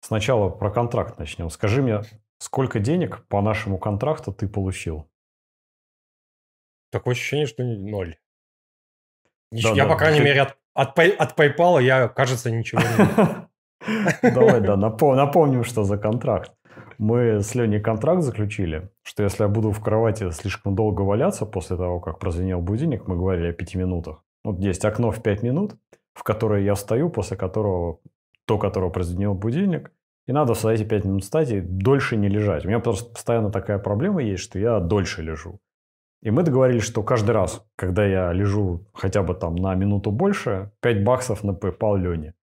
сначала про контракт начнем. Скажи мне, сколько денег по нашему контракту ты получил? Такое ощущение, что ноль. Да, я, да, по крайней ты... мере, от, от, от PayPal я, кажется, ничего не Давай, да, напомним, что за контракт. Мы с Леней контракт заключили, что если я буду в кровати слишком долго валяться после того, как прозвенел будильник, мы говорили о пяти минутах. Вот есть окно в пять минут, в которое я встаю, после которого, до которого прозвенел будильник, и надо в эти пять минут встать и дольше не лежать. У меня просто постоянно такая проблема есть, что я дольше лежу. И мы договорились, что каждый раз, когда я лежу хотя бы там на минуту больше, 5 баксов на PayPal Лене.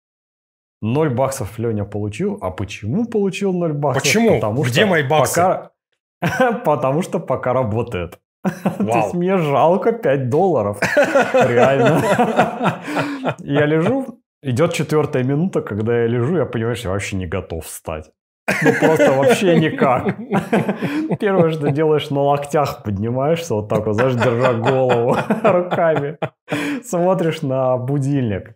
0 баксов Леня получил. А почему получил 0 баксов? Почему? Потому Где мои баксы? Пока... Потому что пока работает. То есть мне жалко 5 долларов. Реально. Я лежу, идет четвертая минута, когда я лежу, я понимаю, что я вообще не готов встать. Ну, просто вообще никак. Первое, что делаешь, на локтях поднимаешься вот так вот, знаешь, держа голову руками. Смотришь на будильник.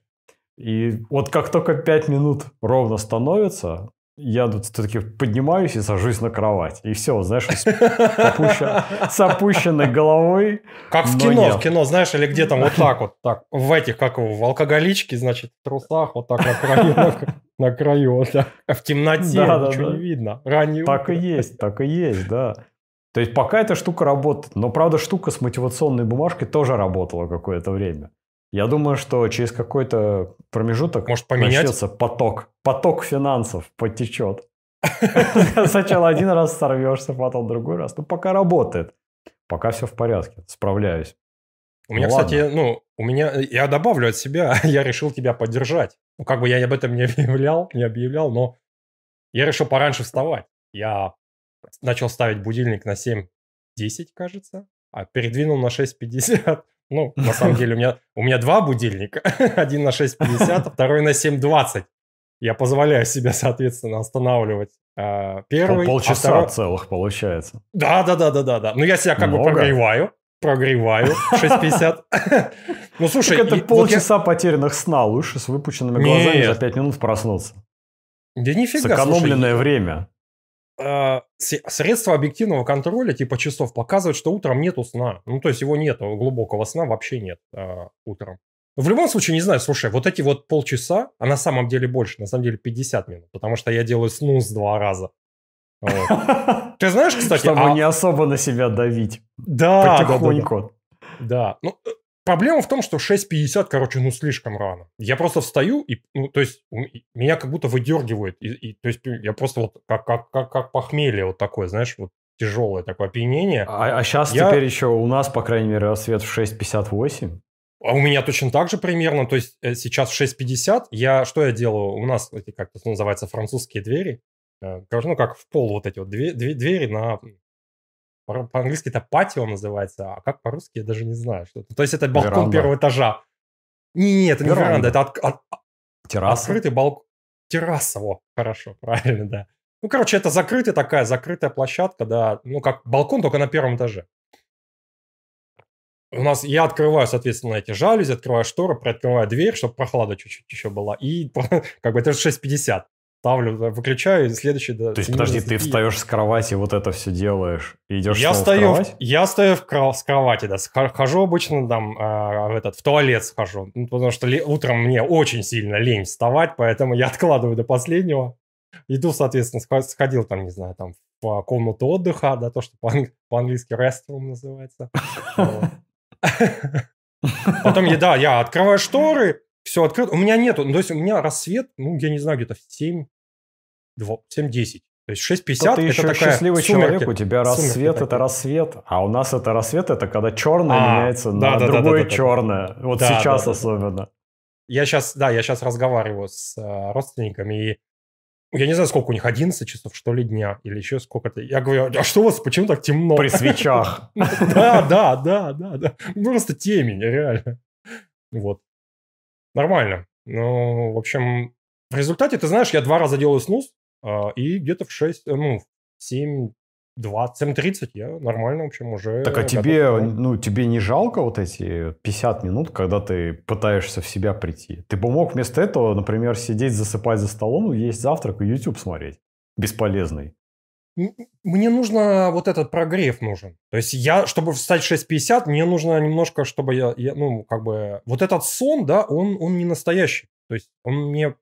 И вот как только 5 минут ровно становится, я тут все-таки поднимаюсь и сажусь на кровать. И все, знаешь, с, опущен, с опущенной головой. Как в кино, нет. в кино, знаешь, или где там вот так вот, так, в этих, как в алкоголичке, значит, в трусах, вот так на краю, на, на краю, вот так. В темноте да, ничего да, да. не видно. Ранее Так утро. и есть, так и есть, да. То есть пока эта штука работает. Но, правда, штука с мотивационной бумажкой тоже работала какое-то время. Я думаю, что через какой-то промежуток Может, поменять? начнется поток. Поток финансов потечет. Сначала один раз сорвешься, потом другой раз. Ну, пока работает. Пока все в порядке. Справляюсь. У меня, ну, кстати, ну, у меня, я добавлю от себя, я решил тебя поддержать. Ну, как бы я об этом не объявлял, не объявлял, но я решил пораньше вставать. Я начал ставить будильник на 7.10, кажется, а передвинул на 6.50. Ну, на самом деле, у меня, у меня два будильника. Один на 6.50, второй на 7.20. Я позволяю себе, соответственно, останавливать э, первый. Полчаса а второй... целых получается. Да, да, да, да, да, да. Ну, я себя как Много. бы прогреваю. Прогреваю 6.50. Ну, слушай... Так это полчаса потерянных сна. Лучше с выпученными глазами за 5 минут проснуться. Да нифига, Сэкономленное время. Э, средства объективного контроля, типа часов, показывают, что утром нету сна. Ну, то есть его нету, глубокого сна вообще нет э, утром. В любом случае, не знаю, слушай, вот эти вот полчаса, а на самом деле больше, на самом деле 50 минут, потому что я делаю снус два раза. Вот. Ты знаешь, кстати... Чтобы а... не особо на себя давить. Да, Потихоньку. Да, да, да. Ну, Проблема в том, что 6.50, короче, ну слишком рано. Я просто встаю, и, ну, то есть, меня как будто выдергивает. И, и, то есть, я просто вот как, как, как, как похмелье вот такое, знаешь, вот тяжелое такое опьянение. А, а сейчас я... теперь еще у нас, по крайней мере, рассвет в 6.58. А у меня точно так же примерно. То есть, э, сейчас в 6.50 я, что я делаю? У нас эти, как это называется, французские двери. Э, ну, как в пол вот эти вот две, две, двери на по-английски это патио называется, а как по-русски я даже не знаю. Что -то. То есть это балкон веранда. первого этажа. Не, нет, это веранда. не веранда, это от, от, Терраса? открытый балкон. Терраса, во, хорошо, правильно, да. Ну, короче, это закрытая такая, закрытая площадка, да, ну, как балкон, только на первом этаже. У нас, я открываю, соответственно, эти жалюзи, открываю шторы, приоткрываю дверь, чтобы прохлада чуть-чуть еще была, и как бы это 6.50 ставлю, выключаю, и следующий... Да, То есть, подожди, ты встаешь с кровати, вот это все делаешь, и идешь я стою, в? Я стою в кров- с кровати, да, хожу обычно там э, в, этот, в туалет схожу, ну, потому что утром мне очень сильно лень вставать, поэтому я откладываю до последнего. Иду, соответственно, сходил там, не знаю, там в комнату отдыха, да, то, что по-английски restroom называется. Потом, да, я открываю шторы, все открыто. У меня нету, ну, то есть у меня рассвет, ну, я не знаю, где-то в 7, 2, 7-10. То есть 6.50 это ты еще такая счастливый сумерки. человек, у тебя рассвет это такие. рассвет, а у нас это рассвет, это когда черное а, меняется да, на да, другое да, да, черное. Да, вот да, сейчас да, особенно. Я сейчас, да, я сейчас разговариваю с э, родственниками, и я не знаю, сколько у них, 11 часов, что ли, дня, или еще сколько-то. Я говорю, а что у вас, почему так темно? При свечах. Да, да, да, да, да. Просто темень, реально. Вот. Нормально. Ну, в общем, в результате, ты знаешь, я два раза делаю снус, а, и где-то в 6, э, ну, 7, 7.30 я нормально, в общем, уже... Так а тебе, ну, тебе не жалко вот эти 50 минут, когда ты пытаешься в себя прийти? Ты бы мог вместо этого, например, сидеть, засыпать за столом, есть завтрак и YouTube смотреть. Бесполезный. Мне нужно вот этот прогрев нужен. То есть я, чтобы встать в 6.50, мне нужно немножко, чтобы я, я, ну, как бы... Вот этот сон, да, он, он не настоящий. То есть он мне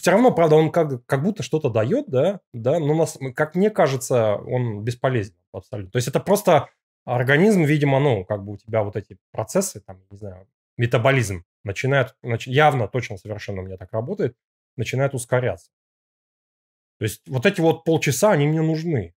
все равно, правда, он как, как будто что-то дает, да, да, но нас, как мне кажется, он бесполезен абсолютно. То есть это просто организм, видимо, ну, как бы у тебя вот эти процессы, там, не знаю, метаболизм начинает, нач, явно, точно, совершенно у меня так работает, начинает ускоряться. То есть вот эти вот полчаса, они мне нужны.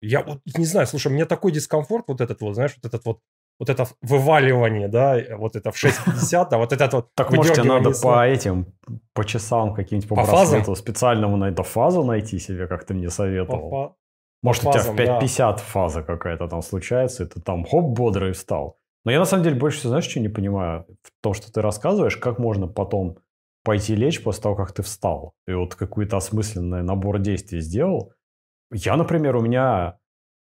Я вот не знаю, слушай, мне такой дискомфорт вот этот вот, знаешь, вот этот вот вот это вываливание, да, вот это в 6.50, а вот этот вот Так может тебе надо по этим, по часам каким-нибудь по, по фазам? специальному на эту фазу найти себе, как ты мне советовал. По, может, по фазам, у тебя в 5.50 да. фаза какая-то там случается, и ты там хоп, бодрый встал. Но я на самом деле больше всего, знаешь, что не понимаю? В том, что ты рассказываешь, как можно потом пойти лечь после того, как ты встал. И вот какой-то осмысленный набор действий сделал. Я, например, у меня...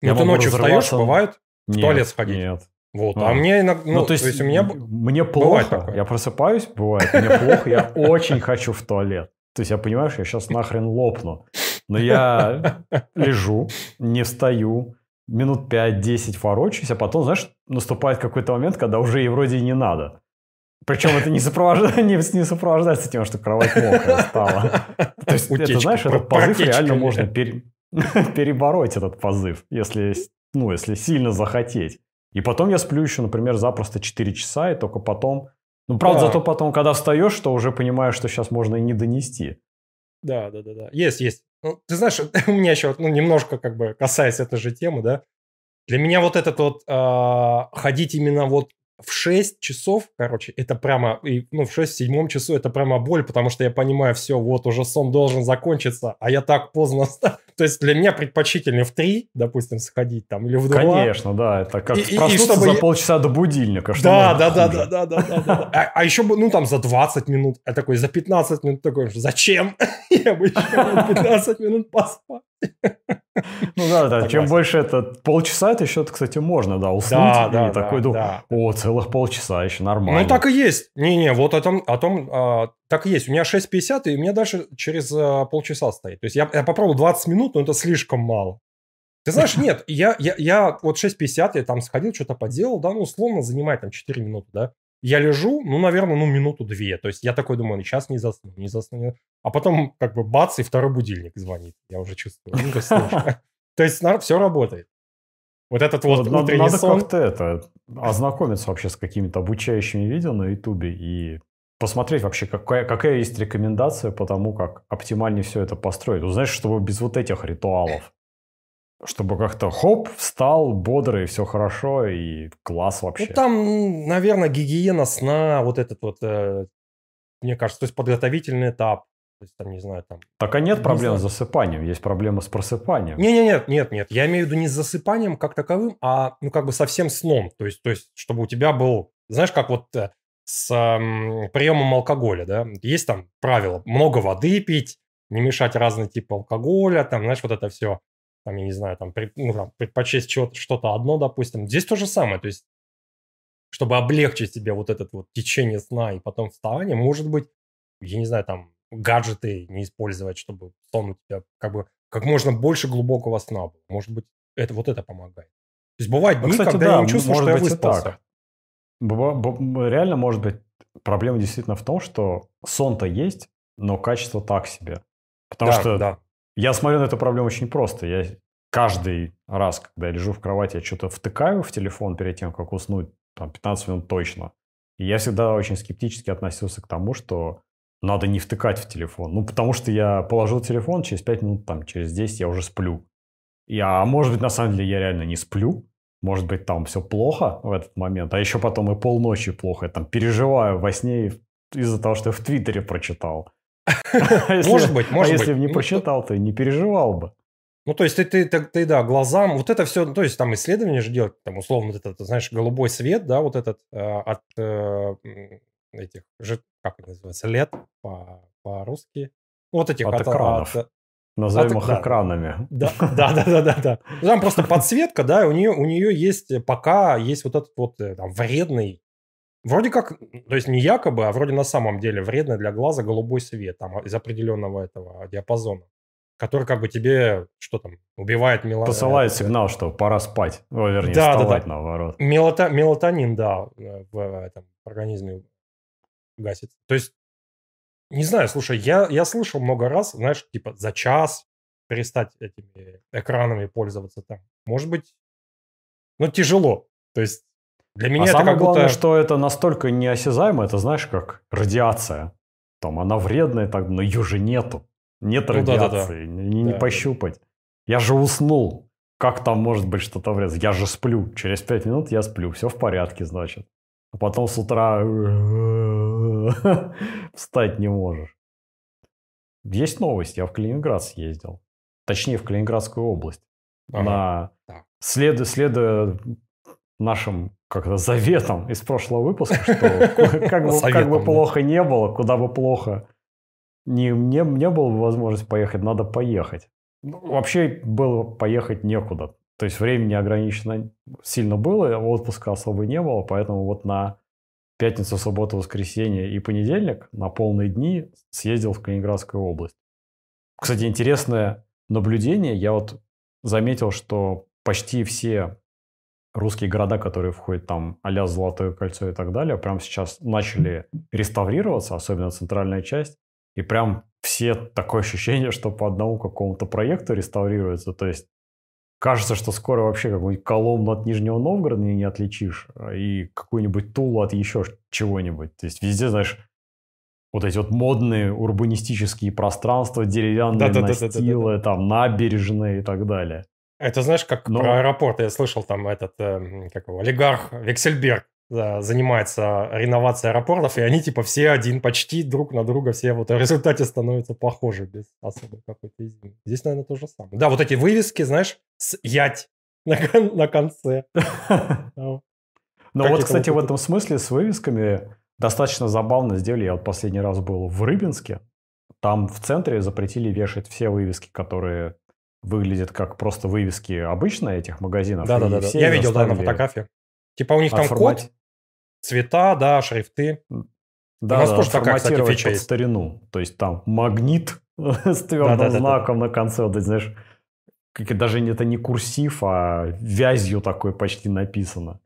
Ну, ты ночью встаешь, бывает? В нет, туалет сходить? Нет. Вот, а, а мне иногда, ну, ну, то, есть, то есть у меня мне плохо, я просыпаюсь, бывает, мне плохо, я очень хочу в туалет. То есть я понимаю, что я сейчас нахрен лопну. Но я лежу, не встаю, минут 5-10 ворочаюсь, а потом, знаешь, наступает какой-то момент, когда уже и вроде и не надо. Причем это не, сопровожда... не, не сопровождается тем, что кровать мокрая стала. То есть, Утечка, это, знаешь, этот позыв реально можно пере... перебороть, этот позыв, если, ну, если сильно захотеть. И потом я сплю еще, например, запросто 4 часа, и только потом... Ну, правда, да. зато потом, когда встаешь, что уже понимаешь, что сейчас можно и не донести. Да, да, да, да. Есть, есть. Ну, ты знаешь, у меня еще ну, немножко как бы касаясь этой же темы, да. Для меня вот этот вот э, ходить именно вот в 6 часов, короче, это прямо, и, ну, в 6-7 часу это прямо боль, потому что я понимаю, все, вот уже сон должен закончиться, а я так поздно То есть для меня предпочтительнее в 3, допустим, сходить там, или в 2. Конечно, да, это как и, проснуться и, чтобы... за полчаса до будильника. Что да, да, да, да, да, да, да, да. А, а еще, ну, там за 20 минут, я такой, за 15 минут такой, зачем? Я бы еще 15 минут поспать. Ну да, да. Чем больше это полчаса, это еще, кстати, можно, да, уснуть. Да, да, такой думаю, о, целых полчаса еще нормально. Ну так и есть. Не-не, вот о том, о том а, так и есть. У меня 6.50, и у меня дальше через а, полчаса стоит. То есть я, я попробовал 20 минут, но это слишком мало. Ты знаешь, нет, я, я, я вот 6.50, я там сходил, что-то поделал, да, ну, условно занимает там 4 минуты, да. Я лежу, ну, наверное, ну, минуту-две. То есть я такой думаю, сейчас не засну, не засну. А потом как бы бац, и второй будильник звонит. Я уже чувствую. Ну, то есть все работает. Вот этот вот надо, утренний надо сон. как-то это, ознакомиться вообще с какими-то обучающими видео на Ютубе и посмотреть вообще, какая, какая есть рекомендация по тому, как оптимальнее все это построить. Ну, знаешь, чтобы без вот этих ритуалов чтобы как-то хоп, встал, бодрый, все хорошо и класс вообще. Ну, там, наверное, гигиена сна, вот этот вот, э, мне кажется, то есть подготовительный этап. То есть, там, не знаю, там... Так а нет не проблем знаю. с засыпанием, есть проблема с просыпанием. Не, не, нет, нет, нет. Я имею в виду не с засыпанием как таковым, а, ну, как бы совсем сном. То есть, то есть чтобы у тебя был, знаешь, как вот э, с э, приемом алкоголя, да, есть там правило, много воды пить, не мешать разные типы алкоголя, там, знаешь, вот это все там, я не знаю, там, пред, ну, там предпочесть что-то одно, допустим. Здесь то же самое, то есть, чтобы облегчить себе вот этот вот течение сна и потом вставание, может быть, я не знаю, там, гаджеты не использовать, чтобы сон у тебя как бы как можно больше глубокого сна было. Может быть, это, вот это помогает. То есть бывают ну, дни, Кстати, когда да, я не чувствую, что я выспался. Так. Реально, может быть, проблема действительно в том, что сон-то есть, но качество так себе. Потому да, что да. Я смотрю на эту проблему очень просто. Я каждый раз, когда я лежу в кровати, я что-то втыкаю в телефон перед тем, как уснуть, там, 15 минут точно. И я всегда очень скептически относился к тому, что надо не втыкать в телефон. Ну, потому что я положил телефон, через 5 минут, там, через 10 я уже сплю. И, а может быть, на самом деле я реально не сплю. Может быть, там все плохо в этот момент. А еще потом и полночи плохо. Я там переживаю во сне из-за того, что я в Твиттере прочитал. Может быть, может быть. А если бы не ну, посчитал, то не переживал бы. Ну, то есть ты, ты, ты, ты, да, глазам, вот это все, то есть там исследования же делать, там условно вот этот, знаешь, голубой свет, да, вот этот э, от э, этих, как это называется, лет по, по-русски. Вот этих от, от экранов. От, Назовем их экранами. Да, да, да, да, да, да. Там просто подсветка, да, у нее, у нее есть пока есть вот этот вот там, вредный Вроде как, то есть не якобы, а вроде на самом деле вредный для глаза голубой свет там из определенного этого диапазона, который как бы тебе, что там, убивает мелатонин. Посылает сигнал, что пора спать. О, вернее, да, вставать да, да. наоборот. Мелата... Мелатонин, да, в этом организме гасит. То есть, не знаю, слушай, я, я слышал много раз, знаешь, типа за час перестать этими экранами пользоваться там. Может быть, ну, тяжело. То есть для меня а это самое главное, будто... что это настолько неосязаемо, это знаешь, как радиация. Там она вредная, так, но ее же нету. Нет ну, радиации, да, да, да. не, не да, пощупать. Да. Я же уснул. Как там может быть что-то вредное? Я же сплю. Через пять минут я сплю. Все в порядке, значит. А потом с утра встать не можешь. Есть новость. Я в Калининград съездил. Точнее, в Калининградскую область. Ага. На... Следуя, следуя нашим как-то заветом из прошлого выпуска, что как бы, как бы плохо не было, куда бы плохо не, не, не было бы возможности поехать, надо поехать. Ну, вообще было поехать некуда. То есть времени ограничено сильно было, отпуска особо не было, поэтому вот на пятницу, субботу, воскресенье и понедельник на полные дни съездил в Калининградскую область. Кстати, интересное наблюдение. Я вот заметил, что почти все русские города, которые входят там а Золотое кольцо и так далее, прямо сейчас начали реставрироваться, особенно центральная часть. И прям все такое ощущение, что по одному какому-то проекту реставрируется. То есть кажется, что скоро вообще какую-нибудь Коломну от Нижнего Новгорода не отличишь, а, и какую-нибудь Тулу от еще чего-нибудь. То есть везде, знаешь, вот эти вот модные урбанистические пространства, деревянные да, настилы, да, да, да, да, там набережные и так далее. Это знаешь, как Но... про аэропорт я слышал, там этот, э, как его, олигарх Вексельберг занимается реновацией аэропортов, и они типа все один, почти друг на друга, все вот в результате становятся похожи без особой какой-то измены. Здесь, наверное, то же самое. Да, вот эти вывески, знаешь, с ять на, на конце. Ну вот, кстати, в этом смысле с вывесками достаточно забавно сделали. Я вот последний раз был в Рыбинске. Там в центре запретили вешать все вывески, которые выглядят как просто вывески обычные этих магазинов. Да, да, да. Я видел, да, на фотографии. Типа у них там код, цвета, да, шрифты. Да, у нас да, тоже такая, кстати, фича под есть. старину. То есть там магнит с твердым да, да, знаком да, да. на конце. Вот, знаешь, как, даже это не курсив, а вязью такой почти написано.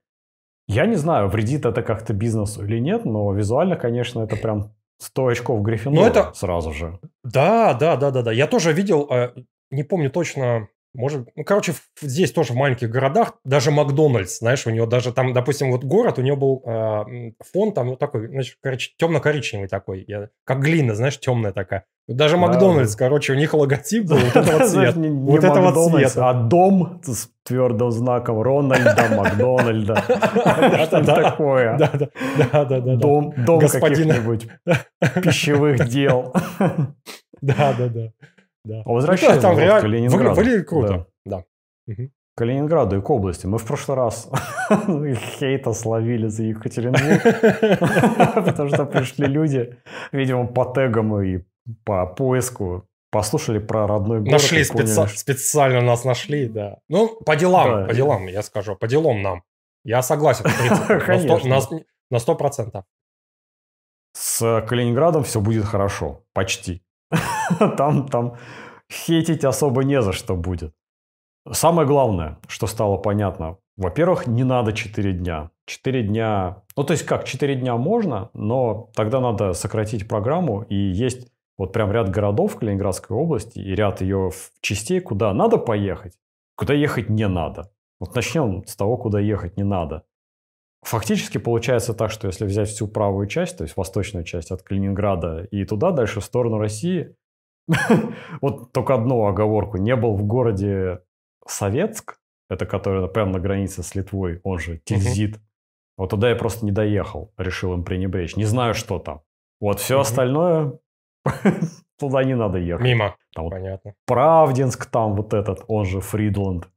Я не знаю, вредит это как-то бизнесу или нет, но визуально, конечно, это прям 100 очков Гриффиндора это... сразу же. Да, да, да, да, да. Я тоже видел, э, не помню точно, может, ну, короче, здесь тоже в маленьких городах, даже Макдональдс, знаешь, у него даже там, допустим, вот город, у него был э, фон там вот такой, значит, короче, темно-коричневый такой, я, как глина, знаешь, темная такая. Даже Макдональдс, да. короче, у них логотип был вот этого цвета. Вот этого цвета. А дом с твердым знаком Рональда, Макдональда. Что такое? Да, да, да. Дом каких-нибудь пищевых дел. Да, да. А возвращаясь ну, там реально... Калининграду. Выглядит круто. Да. да. Угу. Калининграду и к области. Мы в прошлый раз хейта словили за Екатеринбург, потому что пришли люди, видимо, по тегам и по поиску, послушали про родной город. Нашли специ... специально нас нашли, да. Ну, по делам, да, по делам, я скажу, по делам нам. Я согласен. Конечно. На сто процентов. С Калининградом все будет хорошо. Почти. там, там хейтить особо не за что будет. Самое главное, что стало понятно, во-первых, не надо 4 дня. 4 дня, ну то есть как, 4 дня можно, но тогда надо сократить программу, и есть вот прям ряд городов Калининградской области и ряд ее частей, куда надо поехать, куда ехать не надо. Вот начнем с того, куда ехать не надо. Фактически получается так, что если взять всю правую часть, то есть восточную часть от Калининграда и туда дальше в сторону России, вот только одну оговорку. Не был в городе Советск, это который прямо на границе с Литвой, он же Тильзит. Вот туда я просто не доехал, решил им пренебречь. Не знаю, что там. Вот все остальное туда не надо ехать. Мимо. Там Понятно. Правдинск там вот этот, он же Фридланд.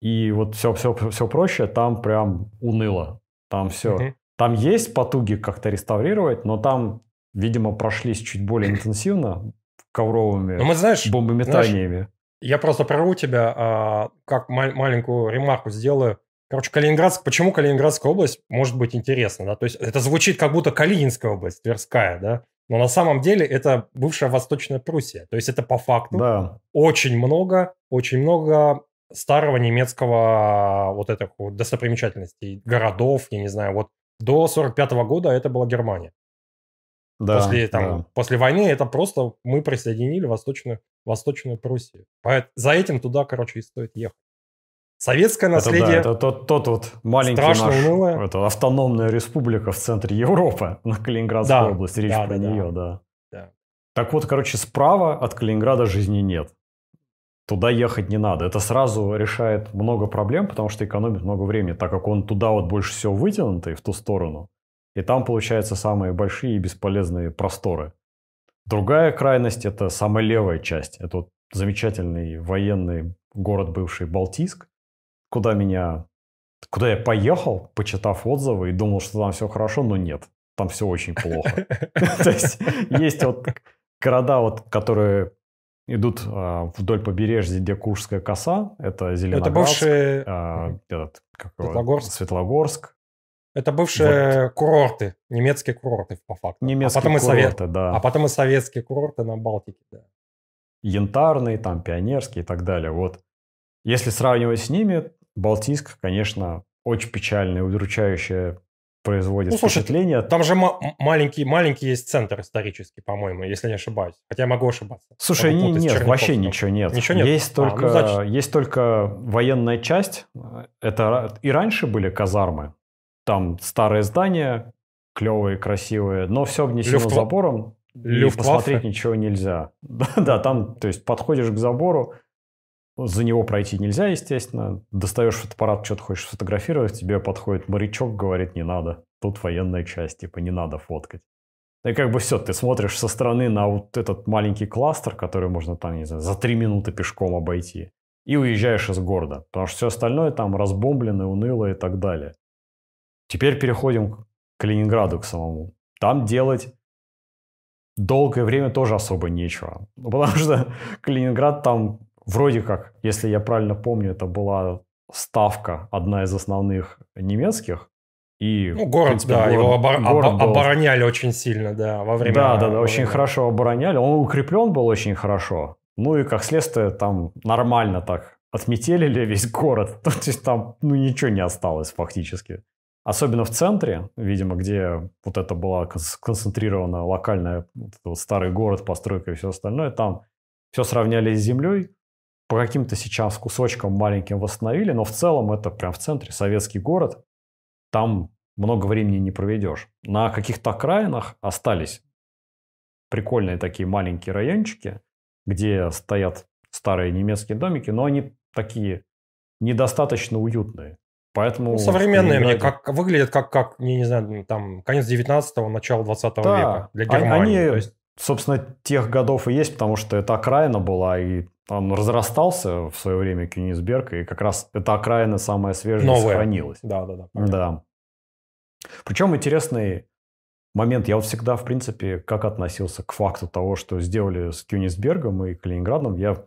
И вот все, все, все проще, там прям уныло. Там все. Угу. Там есть потуги как-то реставрировать, но там, видимо, прошлись чуть более интенсивно. ковровыми ну, мы, знаешь, бомбометаниями. Знаешь, я просто прорву тебя, а, как ма- маленькую ремарку сделаю. Короче, Калининградск, почему Калининградская область может быть интересна, да? То есть это звучит как будто Калининская область, Тверская, да? Но на самом деле это бывшая Восточная Пруссия. То есть это по факту да. очень много, очень много старого немецкого вот этих вот достопримечательностей, городов, я не знаю, вот до 45 -го года это была Германия. Да, после, там, да. после войны это просто мы присоединили Восточную, Восточную Пруссию. Поэтому за этим туда, короче, и стоит ехать. Советское наследие... Это, да, это тот, тот вот маленький наш... Это автономная республика в центре Европы, на Калининградской да, области, речь да, про да, нее, да. да. Так вот, короче, справа от Калининграда жизни нет. Туда ехать не надо. Это сразу решает много проблем, потому что экономит много времени, так как он туда вот больше всего вытянутый, в ту сторону. И там, получается, самые большие и бесполезные просторы. Другая крайность – это самая левая часть. Это вот замечательный военный город бывший Балтийск, куда меня, куда я поехал, почитав отзывы и думал, что там все хорошо, но нет, там все очень плохо. То есть есть вот города, вот, которые идут а, вдоль побережья, где Куршская коса, это Зеленоградск, это бывшие... а, этот, как Светлогорск. Светлогорск. Это бывшие вот. курорты, немецкие курорты по факту. Немецкие а потом курорты, и совет... да. А потом и советские курорты на Балтике, да. Янтарный, там, пионерский и так далее. Вот. Если сравнивать с ними, Балтийск, конечно, очень печальное, удручающее производит ну, слушай, впечатление. Там же маленький, маленький есть центр исторический, по-моему, если не ошибаюсь. Хотя я могу ошибаться. Слушай, не, нет, вообще ничего нет. Ничего нет? Есть, а, только, ну, значит... есть только военная часть. Это и раньше были казармы. Там старые здания, клевые, красивые, но все внесено Люфтва... забором. И посмотреть ничего нельзя. да, там, то есть, подходишь к забору, за него пройти нельзя, естественно. Достаешь фотоаппарат, что-то хочешь сфотографировать, тебе подходит морячок, говорит, не надо. Тут военная часть, типа, не надо фоткать. И как бы все, ты смотришь со стороны на вот этот маленький кластер, который можно там, не знаю, за три минуты пешком обойти. И уезжаешь из города. Потому что все остальное там разбомблено, уныло и так далее. Теперь переходим к Калининграду к самому. Там делать долгое время тоже особо нечего. Потому что Калининград там вроде как, если я правильно помню, это была ставка, одна из основных немецких. И, ну, город, принципе, да, город, его обор... город был... обороняли очень сильно, да, во время... Да, да, да, очень хорошо обороняли. Он укреплен был очень хорошо. Ну и, как следствие, там нормально так отметелили весь город. То есть там ну, ничего не осталось фактически. Особенно в центре, видимо, где вот это была концентрирована локальная вот вот старый город, постройка и все остальное, там все сравняли с землей, по каким-то сейчас кусочкам маленьким восстановили, но в целом это прям в центре советский город. Там много времени не проведешь. На каких-то окраинах остались прикольные такие маленькие райончики, где стоят старые немецкие домики, но они такие недостаточно уютные. Поэтому ну, современные мне как выглядят как, как не, не знаю, там конец 19-го, начало 20 да, века для Германии. Они, есть... собственно, тех годов и есть, потому что это окраина была, и он разрастался в свое время Кенигсберг, и как раз эта окраина самая свежая Новая. сохранилась. Да, да, да. Да. Причем интересный момент. Я вот всегда, в принципе, как относился к факту того, что сделали с Кёнигсбергом и Калининградом, я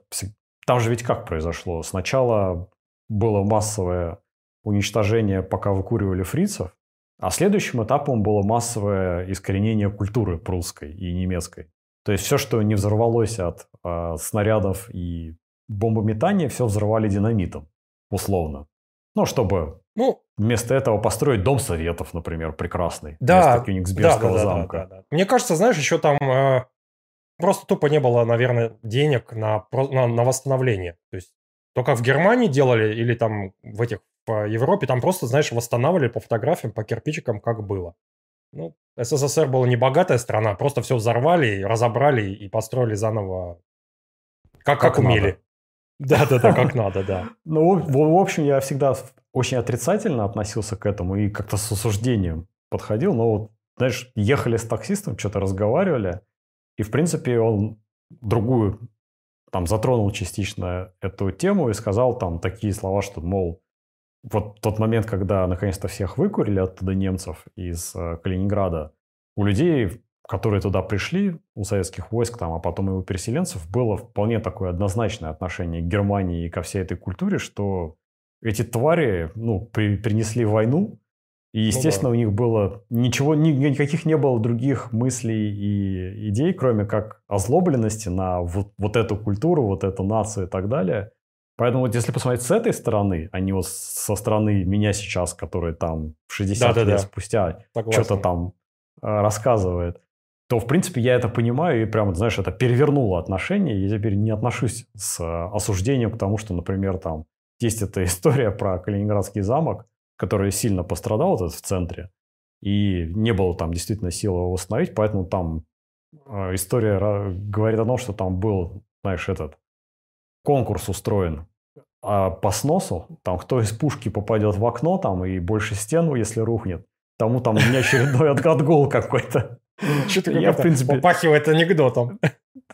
там же ведь как произошло? Сначала было массовое уничтожение, пока выкуривали фрицев, а следующим этапом было массовое искоренение культуры прусской и немецкой. То есть все, что не взорвалось от снарядов и бомбометания, все взорвали динамитом, условно. Ну, чтобы ну, вместо этого построить дом советов, например, прекрасный. Да, вместо Кёнигсбергского да, да, замка. Да, да, да. Мне кажется, знаешь, еще там э, просто тупо не было, наверное, денег на, на, на восстановление. То есть только в Германии делали или там в этих по Европе, там просто, знаешь, восстанавливали по фотографиям, по кирпичикам, как было. Ну, СССР была не богатая страна, просто все взорвали, разобрали и построили заново, как, как, как умели. Да-да-да, как надо, да. Ну, в общем, я всегда очень отрицательно относился к этому и как-то с осуждением подходил. Но вот, знаешь, ехали с таксистом, что-то разговаривали, и, в принципе, он другую, там, затронул частично эту тему и сказал там такие слова, что, мол, вот тот момент, когда наконец-то всех выкурили оттуда немцев из э, Калининграда, у людей которые туда пришли, у советских войск, там, а потом и у переселенцев, было вполне такое однозначное отношение к Германии и ко всей этой культуре, что эти твари ну, при, принесли войну, и, естественно, ну, да. у них было ничего, ни, никаких не было других мыслей и идей, кроме как озлобленности на вот, вот эту культуру, вот эту нацию и так далее. Поэтому вот если посмотреть с этой стороны, а не вот со стороны меня сейчас, который там 60 да, лет да, спустя что-то там э, рассказывает, то, в принципе, я это понимаю и прямо, знаешь, это перевернуло отношения. Я теперь не отношусь с э, осуждением к тому, что, например, там есть эта история про Калининградский замок, который сильно пострадал этот в центре, и не было там действительно силы его восстановить, поэтому там э, история говорит о том, что там был, знаешь, этот конкурс устроен а по сносу, там кто из пушки попадет в окно там и больше стену, если рухнет, тому там у меня очередной отгол какой-то. Что-то я, в принципе... попахивает анекдотом.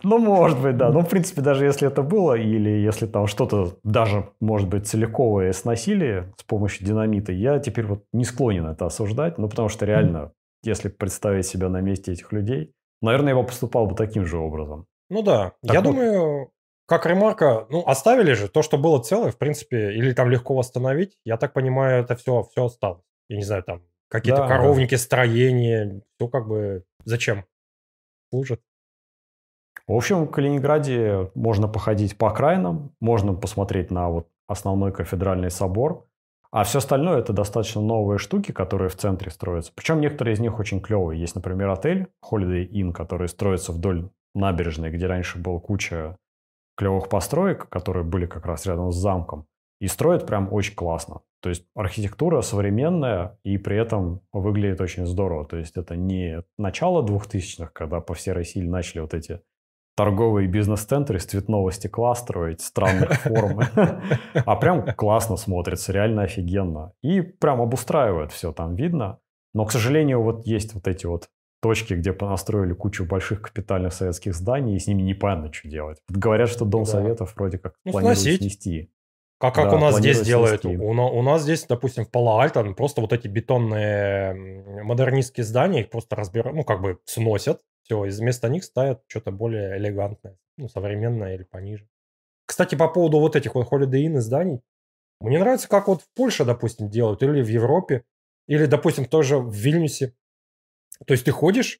Ну, может быть, да. Ну, в принципе, даже если это было, или если там что-то даже, может быть, целиковое сносили с помощью динамита, я теперь вот не склонен это осуждать, ну, потому что реально, если представить себя на месте этих людей, наверное, я бы поступал бы таким же образом. Ну да, так я вот. думаю, как ремарка, ну, оставили же то, что было целое, в принципе, или там легко восстановить. Я так понимаю, это все, все осталось. Я не знаю, там какие-то да, коровники, да. строения, все как бы зачем служит. В общем, в Калининграде можно походить по окраинам, можно посмотреть на вот основной кафедральный собор, а все остальное это достаточно новые штуки, которые в центре строятся. Причем некоторые из них очень клевые. Есть, например, отель Holiday Inn, который строится вдоль набережной, где раньше была куча клевых построек, которые были как раз рядом с замком. И строят прям очень классно. То есть архитектура современная и при этом выглядит очень здорово. То есть это не начало 2000-х, когда по всей России начали вот эти торговые бизнес-центры из цветного стекла строить, странных форм. А прям классно смотрится, реально офигенно. И прям обустраивает все, там видно. Но, к сожалению, вот есть вот эти вот точки, где понастроили кучу больших капитальных советских зданий, и с ними непонятно, что делать. Вот говорят, что Дом да. Советов вроде как ну, планируют снести. Как, как да, у нас здесь делают. У, у нас здесь, допустим, в Пало-Альто просто вот эти бетонные модернистские здания, их просто разбирают, ну, как бы сносят. Все, и вместо них ставят что-то более элегантное, ну, современное или пониже. Кстати, по поводу вот этих вот Holiday Inn зданий. Мне нравится, как вот в Польше, допустим, делают, или в Европе, или, допустим, тоже в Вильнюсе. То есть ты ходишь,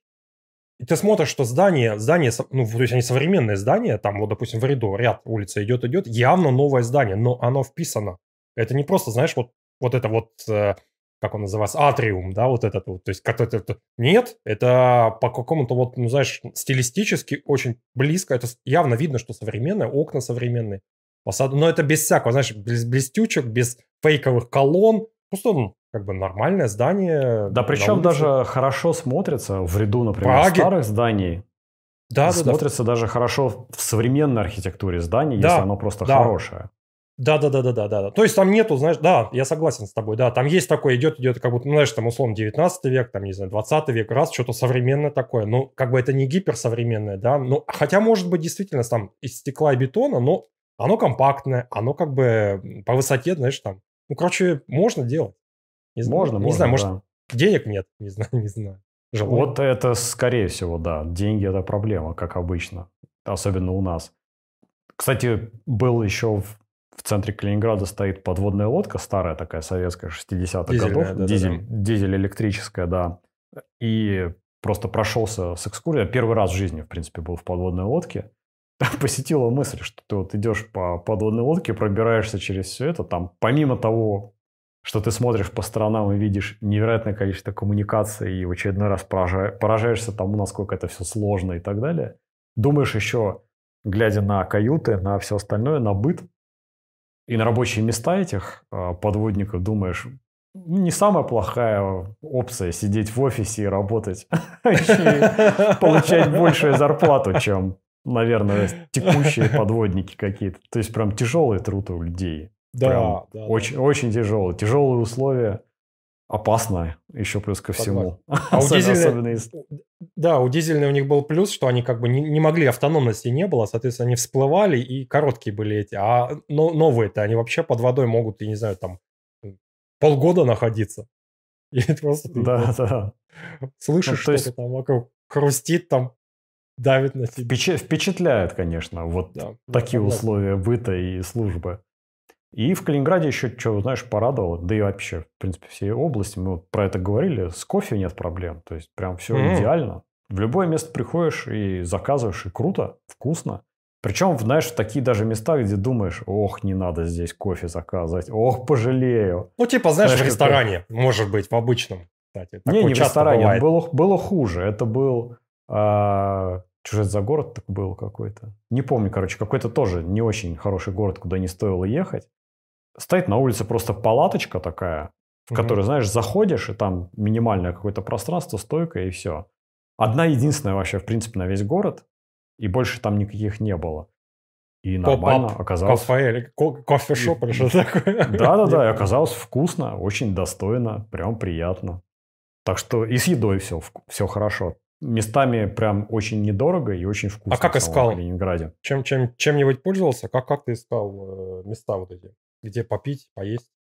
и ты смотришь, что здание, здание, ну, то есть они современные здания, там вот, допустим, в ряду ряд улица идет, идет, явно новое здание, но оно вписано. Это не просто, знаешь, вот, вот это вот, э, как он называется, атриум, да, вот этот вот, то есть как-то это, нет, это по какому-то вот, ну, знаешь, стилистически очень близко, это явно видно, что современное, окна современные, фасады, но это без всякого, знаешь, без блестючек, без фейковых колонн, просто ну, как бы нормальное здание. Да, причем даже хорошо смотрится в ряду, например, Праге. старых зданий. Да, смотрится да, даже хорошо в современной архитектуре зданий, да, если оно просто да. хорошее. Да, да, да, да, да, да. То есть там нету, знаешь, да, я согласен с тобой, да, там есть такое, идет, идет, как будто, ну, знаешь, там условно 19 век, там, не знаю, 20 век, раз, что-то современное такое. Ну, как бы это не гиперсовременное, да, ну, хотя, может быть, действительно, там из стекла и бетона, но оно компактное, оно как бы по высоте, знаешь, там, ну, короче, можно делать. Не можно, не можно, знаю, может, денег нет, не знаю, не знаю. Желание. Вот это, скорее всего, да. Деньги – это проблема, как обычно. Особенно у нас. Кстати, был еще в, в центре Калининграда стоит подводная лодка, старая такая советская, 60-х годов. Да, дизель, да, да. дизель электрическая, да. И просто прошелся с экскурсией. Первый раз в жизни, в принципе, был в подводной лодке. Посетила мысль, что ты вот идешь по подводной лодке, пробираешься через все это. Там, помимо того, что ты смотришь по сторонам и видишь невероятное количество коммуникаций и в очередной раз поражаешься тому, насколько это все сложно и так далее. Думаешь еще, глядя на каюты, на все остальное, на быт и на рабочие места этих э, подводников, думаешь, не самая плохая опция сидеть в офисе и работать, получать большую зарплату, чем, наверное, текущие подводники какие-то. То есть прям тяжелый труд у людей. Да, да, очень, да. очень тяжело. Тяжелые условия. Опасно еще плюс ко всему. А у дизельной, да, у дизельной у них был плюс, что они как бы не, не могли, автономности не было, соответственно, они всплывали и короткие были эти. А но, новые-то, они вообще под водой могут, я не знаю, там полгода находиться. И просто ты да, да. слышишь ну, что-то там вокруг. хрустит там, давит на тебя. Впечат, впечатляет, конечно, вот да, такие условия быта и службы. И в Калининграде еще, что, знаешь, порадовало, да и вообще, в принципе, всей области, мы вот про это говорили, с кофе нет проблем, то есть прям все mm-hmm. идеально. В любое место приходишь и заказываешь, и круто, вкусно. Причем, знаешь, в такие даже места, где думаешь, ох, не надо здесь кофе заказывать, ох, пожалею. Ну, типа, знаешь, знаешь в ресторане, это... может быть, в обычном, кстати. Не, не в ресторане, бывает. было, было хуже. Это был... А... Это за город так был какой-то? Не помню, короче, какой-то тоже не очень хороший город, куда не стоило ехать. Стоит на улице просто палаточка такая, в которую, знаешь, заходишь, и там минимальное какое-то пространство, стойка, и все. Одна единственная вообще, в принципе, на весь город, и больше там никаких не было. И нормально Поп оказалось... Кафе кофешоп или что такое? Да-да-да, и оказалось вкусно, очень достойно, прям приятно. Так что и с едой все, все хорошо. Местами прям очень недорого и очень вкусно. А как искал? В Ленинграде. Чем, чем, чем-нибудь пользовался? Как, как ты искал э, места вот эти? Где попить, поесть?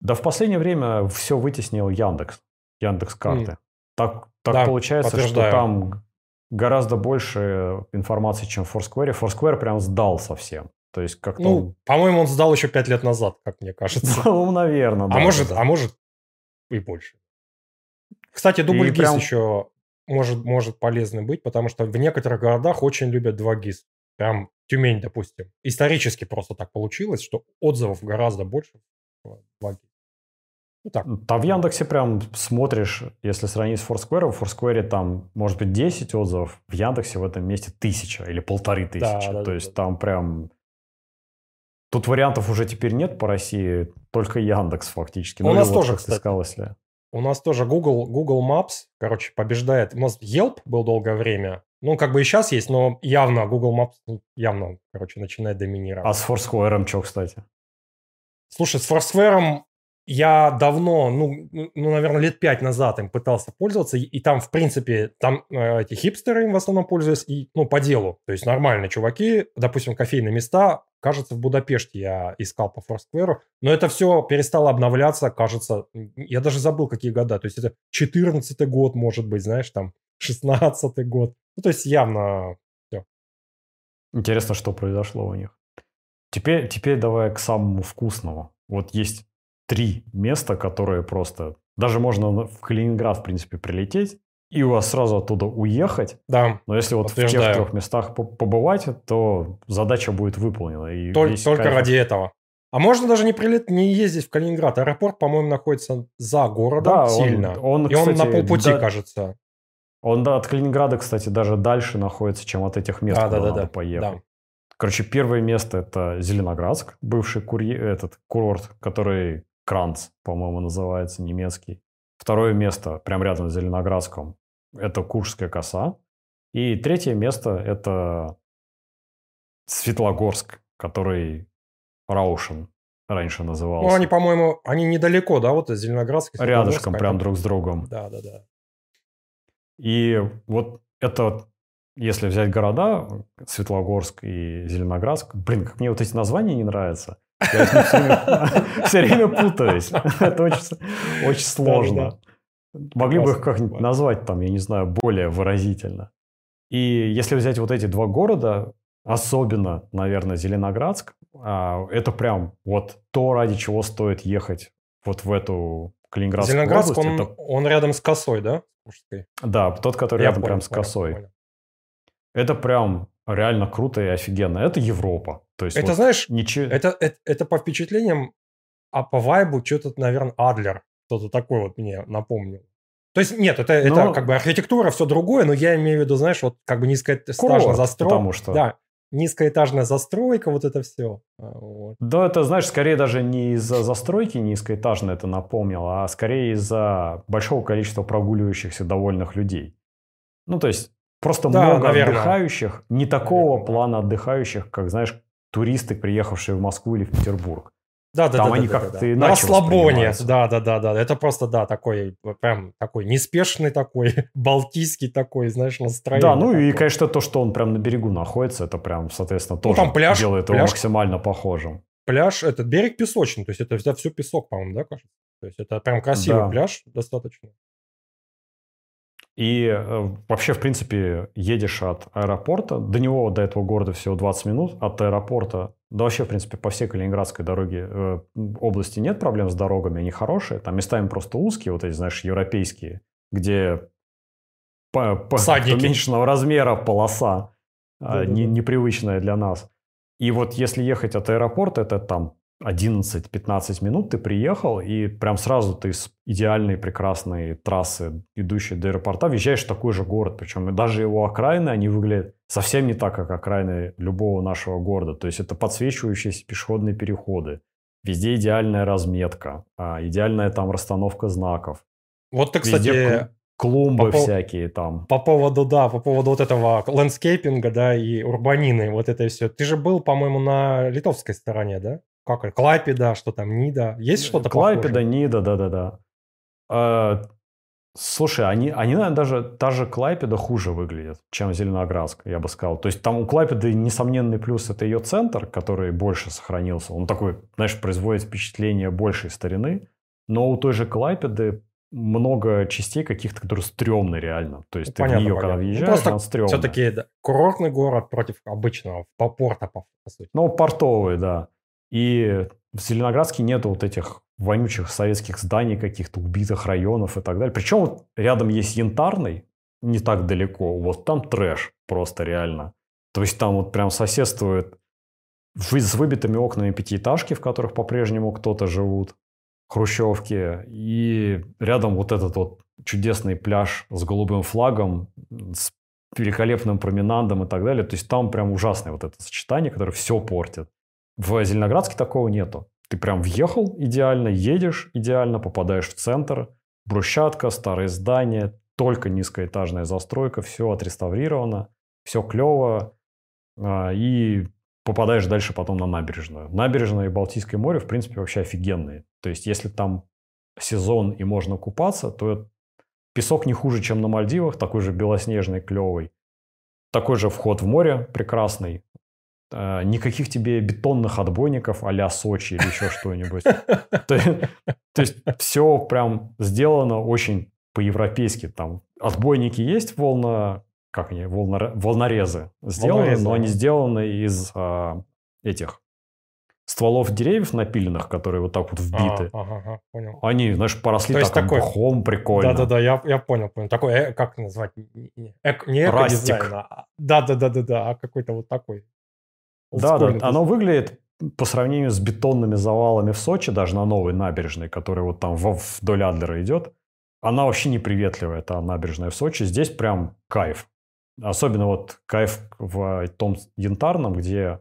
Да в последнее время все вытеснил Яндекс. Яндекс карты. Mm. Так, так да, получается, что там гораздо больше информации, чем в Foursquare. Foursquare прям сдал совсем. То есть как-то... Ну, он... по-моему, он сдал еще пять лет назад, как мне кажется. Ну, наверное, да. А может, а может и больше. Кстати, дубль ГИС прям... еще может, может полезный быть, потому что в некоторых городах очень любят два ГИС. Прям Тюмень, допустим. Исторически просто так получилось, что отзывов гораздо больше в 2 ГИС. Ну, так. Там в Яндексе прям смотришь, если сравнить с Foursquare, в Foursquare там может быть 10 отзывов, в Яндексе в этом месте тысяча или полторы тысячи. Да, да, То да, есть да. там прям... Тут вариантов уже теперь нет по России, только Яндекс фактически. У ну, нас тоже, кстати. Сказал, если... У нас тоже Google, Google Maps, короче, побеждает. У нас Yelp был долгое время. Ну, как бы и сейчас есть, но явно Google Maps ну, явно, короче, начинает доминировать. А с Foursquare что, кстати? Слушай, с Foursquare я давно, ну, ну, наверное, лет пять назад им пытался пользоваться, и, там, в принципе, там э, эти хипстеры им в основном пользуются, и, ну, по делу. То есть нормальные чуваки, допустим, кофейные места, кажется, в Будапеште я искал по Foursquare, но это все перестало обновляться, кажется, я даже забыл, какие года. То есть это 14 год, может быть, знаешь, там, 16 год. Ну, то есть явно все. Интересно, что произошло у них. Теперь, теперь давай к самому вкусному. Вот есть три места, которые просто... Даже можно в Калининград, в принципе, прилететь, и у вас сразу оттуда уехать. Да. Но если вот в тех трех местах побывать, то задача будет выполнена. И только только кайф... ради этого. А можно даже не прилет, не ездить в Калининград. Аэропорт, по-моему, находится за городом да, сильно. Он, он, и кстати, он на полпути, да, кажется. Он да, от Калининграда, кстати, даже дальше находится, чем от этих мест, да, куда да, надо да, поехать. Да. Короче, первое место это Зеленоградск, бывший курье, этот курорт, который Кранц, по-моему, называется, немецкий. Второе место, прям рядом с Зеленоградском, это Куршская коса. И третье место – это Светлогорск, который Раушен раньше назывался. Ну, они, по-моему, они недалеко, да, вот из Зеленоградска. Рядышком, прям друг с другом. Да, да, да. И вот это, если взять города, Светлогорск и Зеленоградск, блин, как мне вот эти названия не нравятся. Я все время путаюсь. Это очень сложно. Могли бы их как-нибудь назвать там, я не знаю, более выразительно. И если взять вот эти два города, особенно, наверное, Зеленоградск, а, это прям вот то, ради чего стоит ехать вот в эту Калининградскую Зеленоградск, область. Он, это... он рядом с косой, да? Да, тот, который я рядом понял, прям с косой. Понял. Это прям реально круто и офигенно. Это Европа. То есть это, вот знаешь, ничего... это, это, это по впечатлениям, а по вайбу что-то, наверное, Адлер. Кто-то такой вот мне напомнил. То есть, нет, это, но... это как бы архитектура, все другое, но я имею в виду, знаешь, вот как бы низкоэтажная застройка. Потому что... Да, низкоэтажная застройка, вот это все. А, вот. Да, это, знаешь, скорее даже не из-за застройки низкоэтажной это напомнило, а скорее из-за большого количества прогуливающихся довольных людей. Ну, то есть, просто да, много наверное. отдыхающих, не такого наверное. плана отдыхающих, как, знаешь, туристы, приехавшие в Москву или в Петербург. Да, да, Там да, они да, как-то да, иначе На расслабоне, да, да, да, да. Это просто, да, такой, прям такой неспешный такой, балтийский такой, знаешь, настроение. Да, ну такое. и, конечно, то, что он прям на берегу находится, это прям, соответственно, тоже ну, там пляж, делает пляж, его максимально похожим. Пляж, этот берег песочный, то есть это, это все песок, по-моему, да, кажется? То есть это прям красивый да. пляж достаточно. И э, вообще, в принципе, едешь от аэропорта, до него, до этого города всего 20 минут, от аэропорта, да вообще, в принципе, по всей Калининградской дороге э, области нет проблем с дорогами, они хорошие, там местами просто узкие, вот эти, знаешь, европейские, где по, по уменьшенного размера полоса, э, не, непривычная для нас. И вот если ехать от аэропорта, это там 11-15 минут ты приехал, и прям сразу ты с идеальной, прекрасной трассы, идущей до аэропорта, въезжаешь в такой же город. Причем даже его окраины, они выглядят совсем не так, как окраины любого нашего города. То есть это подсвечивающиеся пешеходные переходы. Везде идеальная разметка, а, идеальная там расстановка знаков. Вот ты, кстати, Везде клумбы по всякие там. По поводу, да, по поводу вот этого landscaping а, да, и урбанины, вот это все. Ты же был, по-моему, на литовской стороне, да? Как? Клайпеда, что там, Нида? Есть что-то Клайпеда, похожее? Нида, да-да-да. А, слушай, они, они, наверное, даже, та же Клайпеда хуже выглядят, чем Зеленоградск, я бы сказал. То есть там у Клайпеды несомненный плюс – это ее центр, который больше сохранился. Он такой, знаешь, производит впечатление большей старины. Но у той же Клайпеды много частей каких-то, которые стрёмные реально. То есть ну, ты понятно, в нее, понятно. когда ну, въезжаешь, ну, просто она стрёмная. Все-таки да, курортный город против обычного, по порта, по, по сути. Ну, портовый, да. И в Зеленоградске нету вот этих вонючих советских зданий, каких-то убитых районов и так далее. Причем рядом есть Янтарный, не так далеко. Вот там трэш просто реально. То есть там вот прям соседствует с выбитыми окнами пятиэтажки, в которых по-прежнему кто-то живут, хрущевки. И рядом вот этот вот чудесный пляж с голубым флагом, с великолепным променадом и так далее. То есть там прям ужасное вот это сочетание, которое все портит. В Зеленоградске такого нету. Ты прям въехал идеально, едешь идеально, попадаешь в центр, брусчатка, старые здания, только низкоэтажная застройка, все отреставрировано, все клево, а, и попадаешь дальше потом на набережную. Набережная и Балтийское море, в принципе, вообще офигенные. То есть, если там сезон и можно купаться, то песок не хуже, чем на Мальдивах, такой же белоснежный, клевый. Такой же вход в море прекрасный. Э, никаких тебе бетонных отбойников а Сочи или еще что-нибудь. То есть все прям сделано очень по-европейски. Там отбойники есть волна, как они, волнорезы сделаны, но они сделаны из а, этих стволов деревьев напиленных, которые вот так вот вбиты. А, ага, ага, понял. Они, знаешь, поросли так такой... пухом прикольно. Да-да-да, я, я понял, понял. Такой, э, как назвать? Эк, не эко-дизайн, а... Да-да-да-да, а какой-то вот такой. Да, да, оно выглядит по сравнению с бетонными завалами в Сочи, даже на новой набережной, которая вот там вдоль Адлера идет, она вообще неприветливая, эта набережная в Сочи. Здесь прям кайф. Особенно вот кайф в том янтарном, где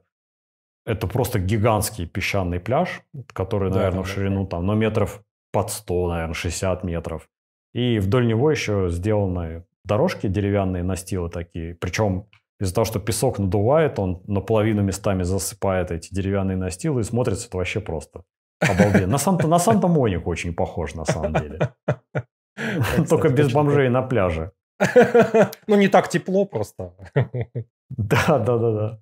это просто гигантский песчаный пляж, который, да, наверное, да, в ширину да. там, ну, метров под 100, наверное, 60 метров. И вдоль него еще сделаны дорожки деревянные, настилы такие. Причем из-за того, что песок надувает, он наполовину местами засыпает эти деревянные настилы, и смотрится это вообще просто обалденно. На, Санта, на Санта-Монику очень похож, на самом деле. Только без бомжей на пляже. Ну, не так тепло просто. Да, да, да, да.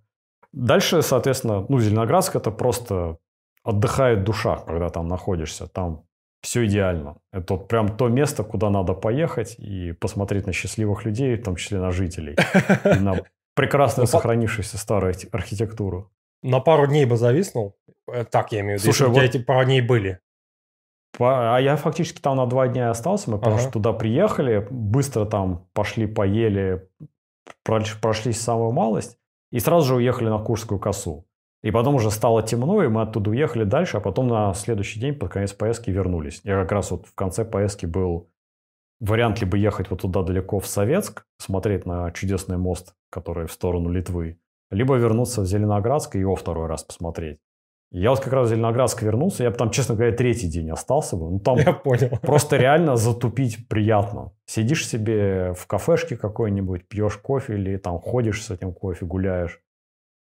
Дальше, соответственно, ну, Зеленоградск это просто отдыхает душа, когда там находишься. Там все идеально. Это вот прям то место, куда надо поехать и посмотреть на счастливых людей, в том числе на жителей. И на прекрасно ну, сохранившуюся старую архитектуру. На пару дней бы зависнул. Э, так я имею в виду. Слушай, вот... эти пару дней были. А я фактически там на два дня остался. Мы ага. просто туда приехали, быстро там пошли, поели, прошли самую малость. И сразу же уехали на Курскую косу. И потом уже стало темно, и мы оттуда уехали дальше, а потом на следующий день, под конец поездки, вернулись. Я как раз вот в конце поездки был вариант либо ехать вот туда далеко в Советск, смотреть на чудесный мост, который в сторону Литвы, либо вернуться в Зеленоградск и его второй раз посмотреть. Я вот как раз в Зеленоградск вернулся, я бы там, честно говоря, третий день остался бы. Ну, там я понял. просто реально затупить приятно. Сидишь себе в кафешке какой-нибудь, пьешь кофе или там ходишь с этим кофе, гуляешь.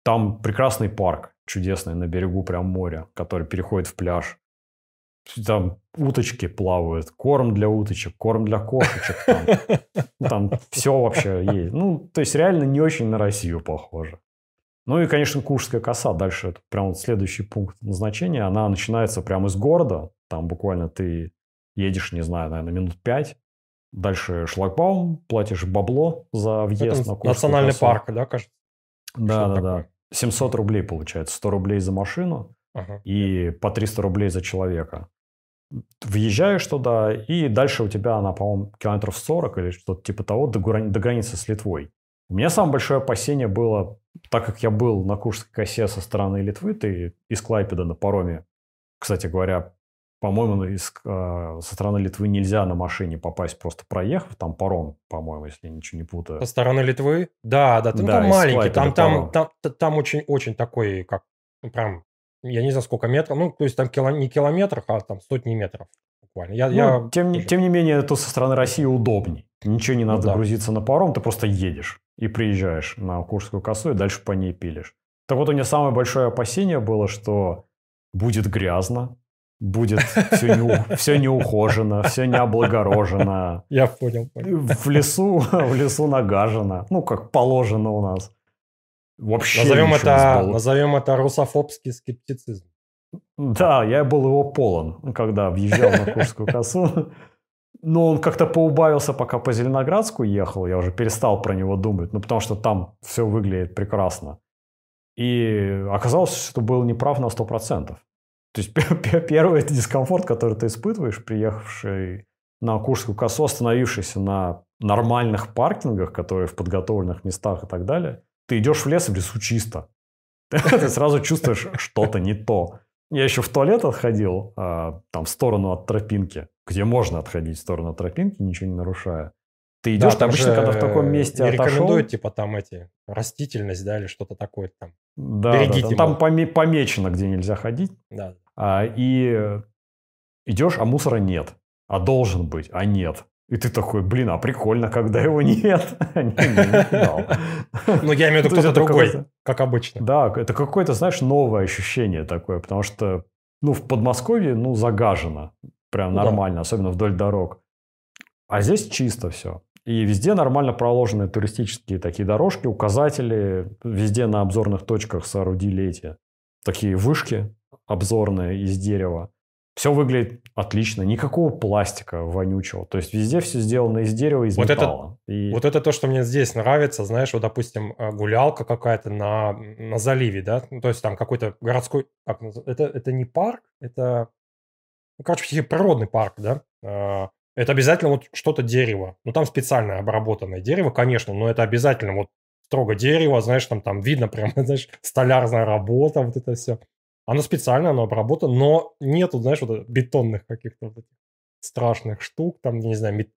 Там прекрасный парк чудесный на берегу прям моря, который переходит в пляж там уточки плавают, корм для уточек, корм для кошечек. Там, там все вообще есть. Ну, то есть реально не очень на Россию похоже. Ну и, конечно, Куршская коса. Дальше это прям вот следующий пункт назначения. Она начинается прямо из города. Там буквально ты едешь, не знаю, наверное, минут пять. Дальше шлагбаум, платишь бабло за въезд Это на Национальный косу. парк, да, кажется? Да, да, да. 700 рублей получается. 100 рублей за машину ага. и по 300 рублей за человека. Въезжаешь туда, и дальше у тебя она, по-моему, километров 40 или что-то типа того до, до границы с Литвой. У меня самое большое опасение было, так как я был на Курской косе со стороны Литвы, ты из Клайпеда на пароме, кстати говоря, по-моему, из, э, со стороны Литвы нельзя на машине попасть, просто проехав. Там паром, по-моему, если я ничего не путаю. Со стороны Литвы? Да, да. Там, да, там маленький. Там, там, там, там очень, очень такой, как, ну, прям, я не знаю, сколько метров. Ну, то есть там кило, не километров, а там сотни метров буквально. Я, ну, я тем, тоже... тем не менее, это со стороны России удобней. Ничего не ну надо ну, да. грузиться на паром, ты просто едешь и приезжаешь на Курскую косу и дальше по ней пилишь. Так вот, у меня самое большое опасение было, что будет грязно, будет все, не, все неухожено, все не облагорожено. Я понял, понял. В лесу, в лесу нагажено. Ну, как положено у нас. Вообще назовем это, назовем это русофобский скептицизм. Да, я был его полон, когда въезжал на Курскую косу. Но он как-то поубавился, пока по Зеленоградску ехал. Я уже перестал про него думать. Ну, потому что там все выглядит прекрасно. И оказалось, что был неправ на 100%. То есть первый это дискомфорт, который ты испытываешь, приехавший на Курскую косу, остановившийся на нормальных паркингах, которые в подготовленных местах и так далее. Ты идешь в лес, в лесу чисто. Ты сразу чувствуешь, что-то не то. Я еще в туалет отходил, а, там, в сторону от тропинки, где можно отходить в сторону от тропинки, ничего не нарушая. Ты идешь, да, обычно, когда в таком месте не отошел... рекомендуют, типа, там эти, растительность, да, или что-то такое там. Да, Берегите да, там, там помечено, где нельзя ходить. Да. А, и идешь, а мусора нет. А должен быть, а нет. И ты такой, блин, а прикольно, когда его нет. Ну, я имею в виду кто-то другой, как обычно. Да, это какое-то, знаешь, новое ощущение такое, потому что, ну, в Подмосковье, ну, загажено. Прям нормально, особенно вдоль дорог. А здесь чисто все. И везде нормально проложены туристические такие дорожки, указатели. Везде на обзорных точках соорудили эти такие вышки обзорные из дерева. Все выглядит отлично, никакого пластика вонючего. То есть везде все сделано из дерева, из вот металла. Это, и... Вот это то, что мне здесь нравится, знаешь, вот, допустим, э, гулялка какая-то на, на заливе, да, ну, то есть там какой-то городской, как это, это не парк, это, ну, короче, природный парк, да, а, это обязательно вот что-то дерево. Ну, там специально обработанное дерево, конечно, но это обязательно вот строго дерево, знаешь, там, там видно прям, знаешь, столярная работа, вот это все. Оно специально, оно обработано, но нету, знаешь, вот бетонных каких-то вот страшных штук, там, не знаю, мет...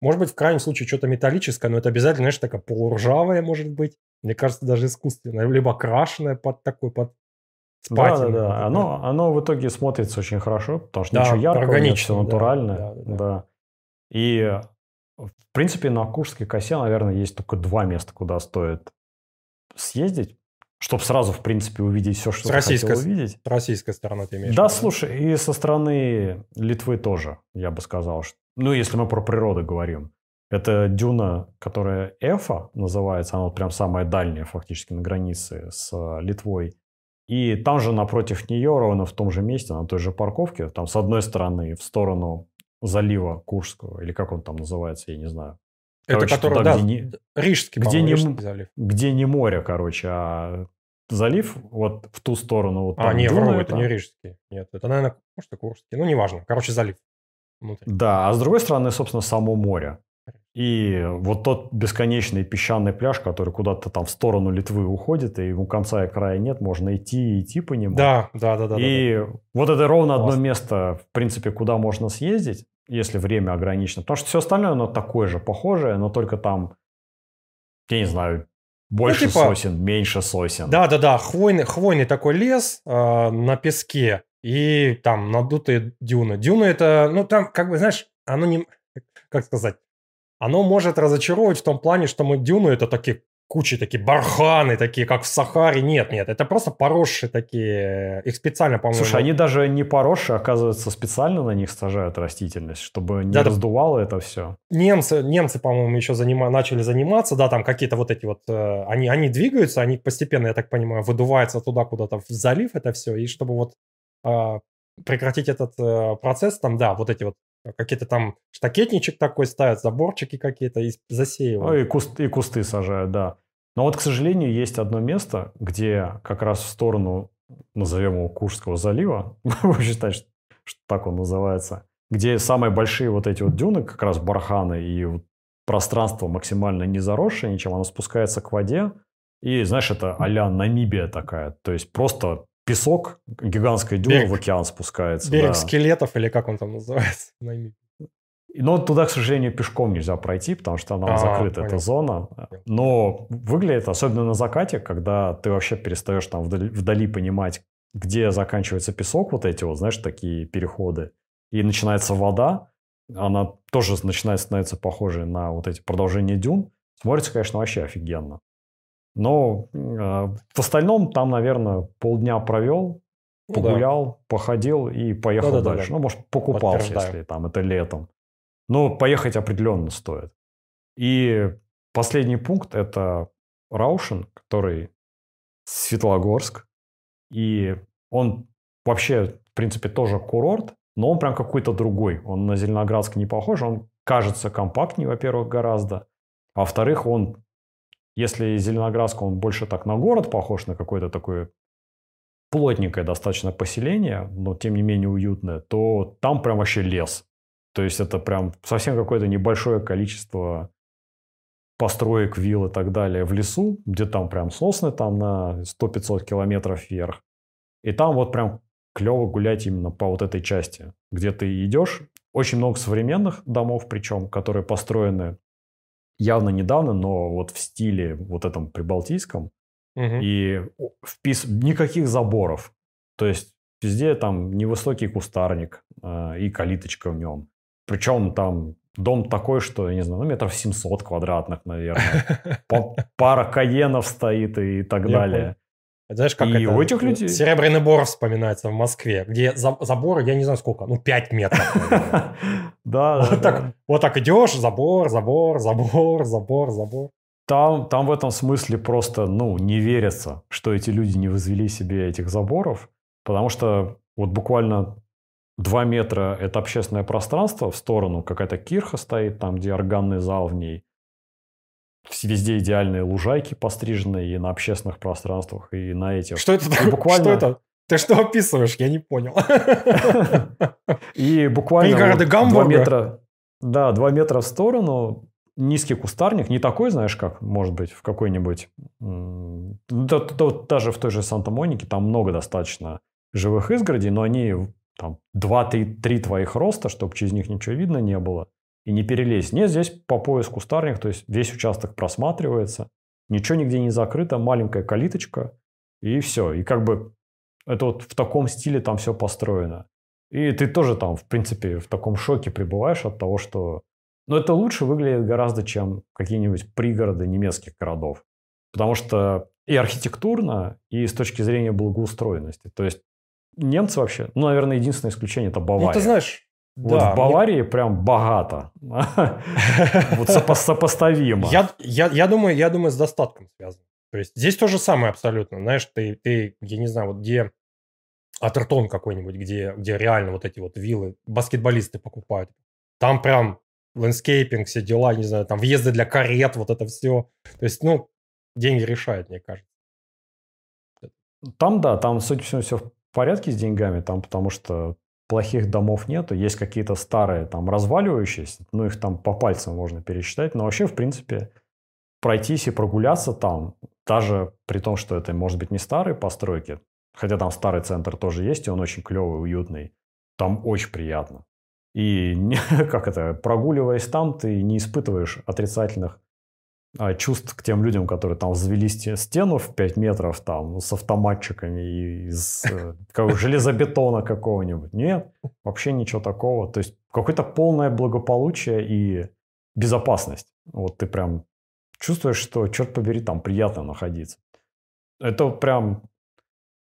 может быть, в крайнем случае что-то металлическое, но это обязательно, знаешь, такая полуржавая, может быть. Мне кажется, даже искусственное, либо крашеное под такой, под Да, да, да. Оно, оно в итоге смотрится очень хорошо, потому что да, ничего яркого, нет, все натуральное. Да, да, да. да. И, в принципе, на Курской косе, наверное, есть только два места, куда стоит съездить. Чтобы сразу, в принципе, увидеть все, что с ты российской, хотел увидеть. С российской стороны ты имеешь Да, слушай, и со стороны Литвы тоже, я бы сказал. Что, ну, если мы про природу говорим. Это дюна, которая Эфа называется, она вот прям самая дальняя фактически на границе с Литвой. И там же напротив нее, ровно в том же месте, на той же парковке, там с одной стороны в сторону залива Курского, или как он там называется, я не знаю. Короче, это который, да, где не, Рижский, где не, Рижский залив. Где не море, короче, а залив вот в ту сторону. Вот а, нет, вру, это... это не Рижский. Нет, это, наверное, может, Курский. Ну, неважно. Короче, залив. Внутри. Да, а с другой стороны, собственно, само море. И вот тот бесконечный песчаный пляж, который куда-то там в сторону Литвы уходит, и ему конца и края нет, можно идти и идти по нему. Да, да, да. да и да, да. вот это ровно Классно. одно место, в принципе, куда можно съездить если время ограничено. Потому что все остальное, оно такое же, похожее, но только там, я не знаю, больше ну, типа, сосен, меньше сосен. Да-да-да, хвойный, хвойный такой лес э, на песке и там надутые дюны. Дюны это, ну там, как бы, знаешь, оно не, как сказать, оно может разочаровывать в том плане, что мы дюны это такие кучи такие барханы, такие, как в Сахаре. Нет, нет, это просто поросшие такие. Их специально, по-моему... Слушай, они даже не поросшие, оказывается, специально на них сажают растительность, чтобы не да, раздувало это все. Немцы, немцы по-моему, еще занима... начали заниматься, да, там какие-то вот эти вот... Э, они, они двигаются, они постепенно, я так понимаю, выдуваются туда куда-то в залив это все, и чтобы вот э, прекратить этот э, процесс, там, да, вот эти вот Какие-то там штакетничек такой ставят, заборчики какие-то и засеивают. Ну, и, куст, и кусты сажают, да. Но вот, к сожалению, есть одно место, где как раз в сторону, назовем его Куршского залива, вы считаете, что, что так он называется, где самые большие вот эти вот дюны, как раз барханы и вот пространство максимально не заросшее ничем, оно спускается к воде, и, знаешь, это а-ля Намибия такая, то есть просто песок, гигантская дюна берег, в океан спускается. Берег да. скелетов или как он там называется? Но туда, к сожалению, пешком нельзя пройти, потому что она а, закрыта, понятно. эта зона. Но выглядит, особенно на закате, когда ты вообще перестаешь там вдали, вдали понимать, где заканчивается песок, вот эти вот, знаешь, такие переходы, и начинается вода, она тоже начинает становиться похожей на вот эти продолжения дюн. Смотрится, конечно, вообще офигенно. Но э, в остальном там, наверное, полдня провел, погулял, ну, да. походил и поехал да, да, дальше. Да, да. Ну, может, покупался, если там это летом. Но поехать определенно стоит. И последний пункт – это Раушин, который Светлогорск. И он вообще, в принципе, тоже курорт, но он прям какой-то другой. Он на Зеленоградск не похож, он кажется компактнее, во-первых, гораздо. А во-вторых, он если Зеленоградск, он больше так на город похож, на какое-то такое плотненькое достаточно поселение, но тем не менее уютное, то там прям вообще лес. То есть это прям совсем какое-то небольшое количество построек, вилл и так далее в лесу, где там прям сосны там на 100-500 километров вверх. И там вот прям клево гулять именно по вот этой части, где ты идешь. Очень много современных домов причем, которые построены явно недавно, но вот в стиле вот этом прибалтийском. Угу. И впис... никаких заборов. То есть везде там невысокий кустарник э, и калиточка в нем. Причем там дом такой, что, я не знаю, ну, метров 700 квадратных, наверное. Пара каенов стоит и так далее. Знаешь, как и это, у этих людей... Серебряный бор вспоминается в Москве, где забор, я не знаю сколько, ну 5 метров. Да, вот так, вот так идешь, забор, забор, забор, забор, забор. Там, там в этом смысле просто, ну, не верится, что эти люди не возвели себе этих заборов, потому что вот буквально 2 метра – это общественное пространство, в сторону какая-то кирха стоит, там, где органный зал в ней, везде идеальные лужайки постриженные и на общественных пространствах, и на этих. Что это такое? Буквально... Что это? Ты что описываешь? Я не понял. И буквально два метра, да, два метра в сторону низкий кустарник, не такой, знаешь, как, может быть, в какой-нибудь... Даже в той же Санта-Монике там много достаточно живых изгородей, но они там 2-3 твоих роста, чтобы через них ничего видно не было и не перелезть. Нет, здесь по пояс кустарник, то есть весь участок просматривается, ничего нигде не закрыто, маленькая калиточка, и все. И как бы это вот в таком стиле там все построено. И ты тоже там, в принципе, в таком шоке пребываешь от того, что... Но это лучше выглядит гораздо, чем какие-нибудь пригороды немецких городов. Потому что и архитектурно, и с точки зрения благоустроенности. То есть немцы вообще, ну, наверное, единственное исключение – это Бавария. Ну, ты знаешь, вот да, в Баварии мне... прям богато. Вот сопоставимо. Я, я, я, думаю, я думаю, с достатком связано. То есть здесь то же самое абсолютно. Знаешь, ты, ты я не знаю, вот где Атертон какой-нибудь, где, где реально вот эти вот виллы баскетболисты покупают. Там прям landscaping, все дела, не знаю, там въезды для карет, вот это все. То есть, ну, деньги решают, мне кажется. Там, да, там, судя по всему, все в порядке с деньгами, там, потому что плохих домов нету, есть какие-то старые, там, разваливающиеся, ну, их там по пальцам можно пересчитать, но вообще, в принципе, пройтись и прогуляться там, даже при том, что это, может быть, не старые постройки, хотя там старый центр тоже есть, и он очень клевый, уютный, там очень приятно. И как это, прогуливаясь там, ты не испытываешь отрицательных чувств к тем людям, которые там взвели стену в 5 метров там с автоматчиками из э, как, железобетона какого-нибудь. Нет, вообще ничего такого. То есть какое-то полное благополучие и безопасность. Вот ты прям чувствуешь, что, черт побери, там приятно находиться. Это прям,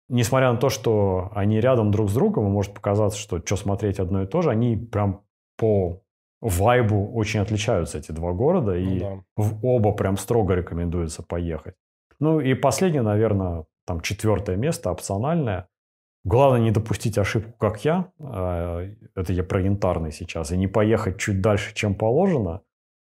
несмотря на то, что они рядом друг с другом, может показаться, что что смотреть одно и то же, они прям по вайбу очень отличаются эти два города, и ну, да. в оба прям строго рекомендуется поехать. Ну и последнее, наверное, там четвертое место, опциональное. Главное не допустить ошибку, как я, а, это я про янтарный сейчас, и не поехать чуть дальше, чем положено.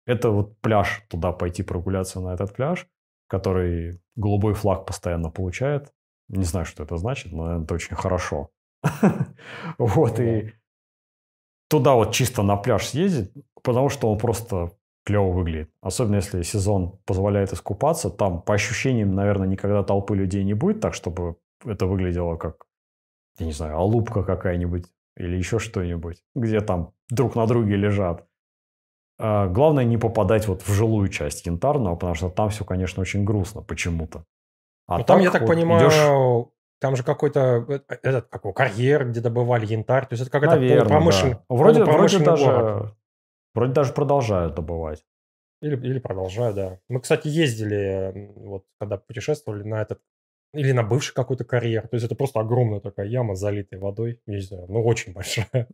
Это вот пляж, туда пойти прогуляться на этот пляж, который голубой флаг постоянно получает. Не знаю, что это значит, но это очень хорошо. Вот, и туда вот чисто на пляж съездить, потому что он просто клево выглядит. Особенно если сезон позволяет искупаться. Там, по ощущениям, наверное, никогда толпы людей не будет, так чтобы это выглядело как, я не знаю, алупка какая-нибудь или еще что-нибудь, где там друг на друге лежат. А главное не попадать вот в жилую часть янтарного, потому что там все, конечно, очень грустно почему-то. А ну, там, я так вот понимаю, идешь... там же какой-то э, этот какой карьер, где добывали янтарь, то есть это какая-то полупромышленная. Да. Вроде, вроде даже город. Вроде даже продолжают добывать. Или, или продолжают, да. Мы, кстати, ездили, вот когда путешествовали на этот, или на бывший какой-то карьер. То есть это просто огромная такая яма, залитая водой. Не знаю, ну очень большая.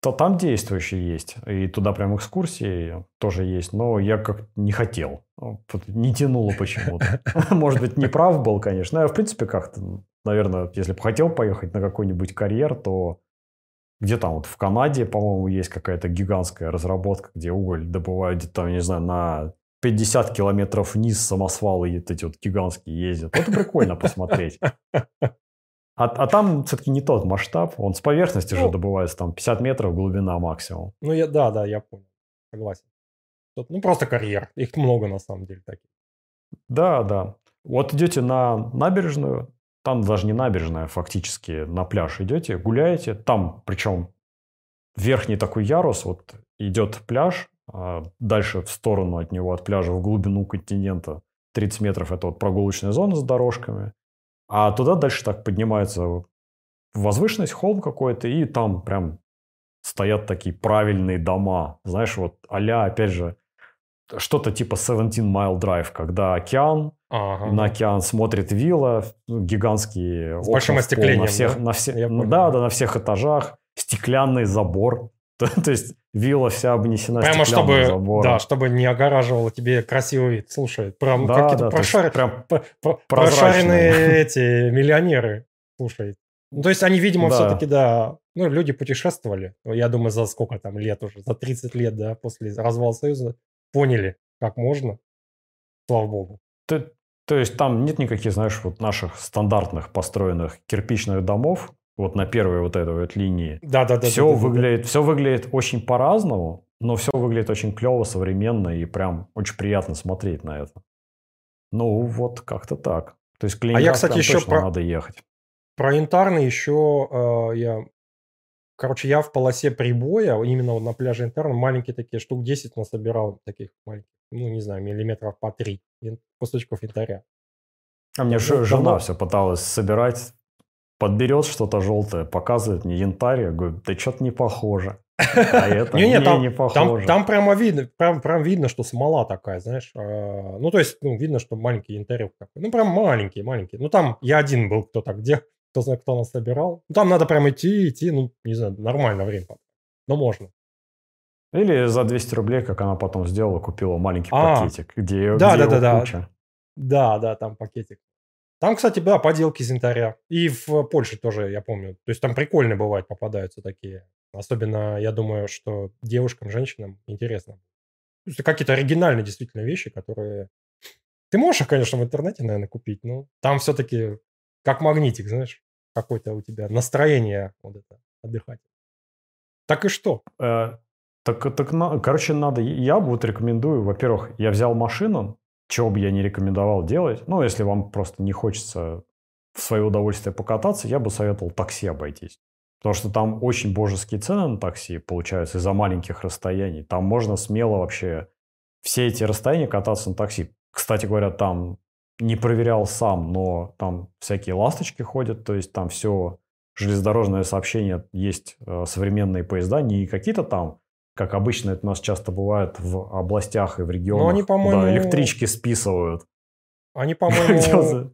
То там действующие есть. И туда прям экскурсии тоже есть. Но я как не хотел. Не тянуло почему-то. Может быть, не прав был, конечно. Я, в принципе, как-то, наверное, если бы хотел поехать на какой-нибудь карьер, то где там вот в Канаде, по-моему, есть какая-то гигантская разработка, где уголь добывают где-то, не знаю, на 50 километров вниз самосвалы эти вот гигантские ездят. Это прикольно посмотреть. А, а там все-таки не тот масштаб. Он с поверхности ну, же добывается, там 50 метров глубина максимум. Ну, я, да, да, я понял. Согласен. Ну, просто карьер. Их много на самом деле таких. Да, да. Вот идете на набережную, там даже не набережная, фактически на пляж идете, гуляете. Там, причем верхний такой ярус, вот идет пляж, а дальше в сторону от него, от пляжа в глубину континента 30 метров – это вот прогулочная зона с дорожками. А туда дальше так поднимается возвышенность, холм какой-то, и там прям стоят такие правильные дома. Знаешь, вот а опять же, что-то типа 17 Mile Drive, когда океан, ага. на океан смотрит вилла, гигантские С большим остеклением, на всех, да? На все, да, да, на всех этажах, стеклянный забор. То есть вилла вся обнесена Прямо чтобы, забором. да, чтобы не огораживало тебе красивый вид. Слушай, прям да, какие-то да, прошар... прям прошаренные эти миллионеры. Слушай, ну, то есть они, видимо, да. все-таки, да, ну, люди путешествовали. Я думаю, за сколько там лет уже, за 30 лет, да, после развала Союза, поняли, как можно. Слава богу. То, то есть там нет никаких, знаешь, вот наших стандартных построенных кирпичных домов, вот на первой вот этой вот линии. Да, да, да. Все да, да, выглядит, да. все выглядит очень по-разному, но все выглядит очень клево, современно и прям очень приятно смотреть на это. Ну вот как-то так. То есть а я, кстати, еще про... надо ехать. Про Интарный еще э, я Короче, я в полосе прибоя, именно вот на пляже Интерна, маленькие такие, штук 10 насобирал таких маленьких, ну, не знаю, миллиметров по 3 кусочков янтаря. А мне же жена все пыталась собирать, подберет что-то желтое, показывает мне янтарь, я говорю, да что-то не похоже. А это не, не, там, не похоже. Там, там прямо видно, прям, прям видно, что смола такая, знаешь. А, ну, то есть, ну, видно, что маленький янтарь такой. Ну, прям маленький, маленький. Ну, там я один был, кто так где кто знает, кто нас собирал. Ну, там надо прям идти, идти, ну, не знаю, нормально время. Но можно. Или за 200 рублей, как она потом сделала, купила маленький а, пакетик, где, да, где да, да, куча. Да, да, там пакетик. Там, кстати, да, поделки из янтаря. И в Польше тоже, я помню. То есть там прикольные бывают, попадаются такие. Особенно, я думаю, что девушкам, женщинам интересно. То какие-то оригинальные действительно вещи, которые... Ты можешь их, конечно, в интернете, наверное, купить, но там все-таки как магнитик, знаешь, какое-то у тебя настроение вот это отдыхать. Так и что? Э, так, так, короче, надо. Я вот рекомендую, во-первых, я взял машину, чего бы я не рекомендовал делать. Ну, если вам просто не хочется в свое удовольствие покататься, я бы советовал такси обойтись. Потому что там очень божеские цены на такси получаются из-за маленьких расстояний. Там можно смело вообще все эти расстояния кататься на такси. Кстати говоря, там не проверял сам, но там всякие ласточки ходят, то есть там все железнодорожное сообщение, есть э, современные поезда, не какие-то там, как обычно это у нас часто бывает в областях и в регионах, но они, по-моему... куда электрички списывают. Они, по-моему,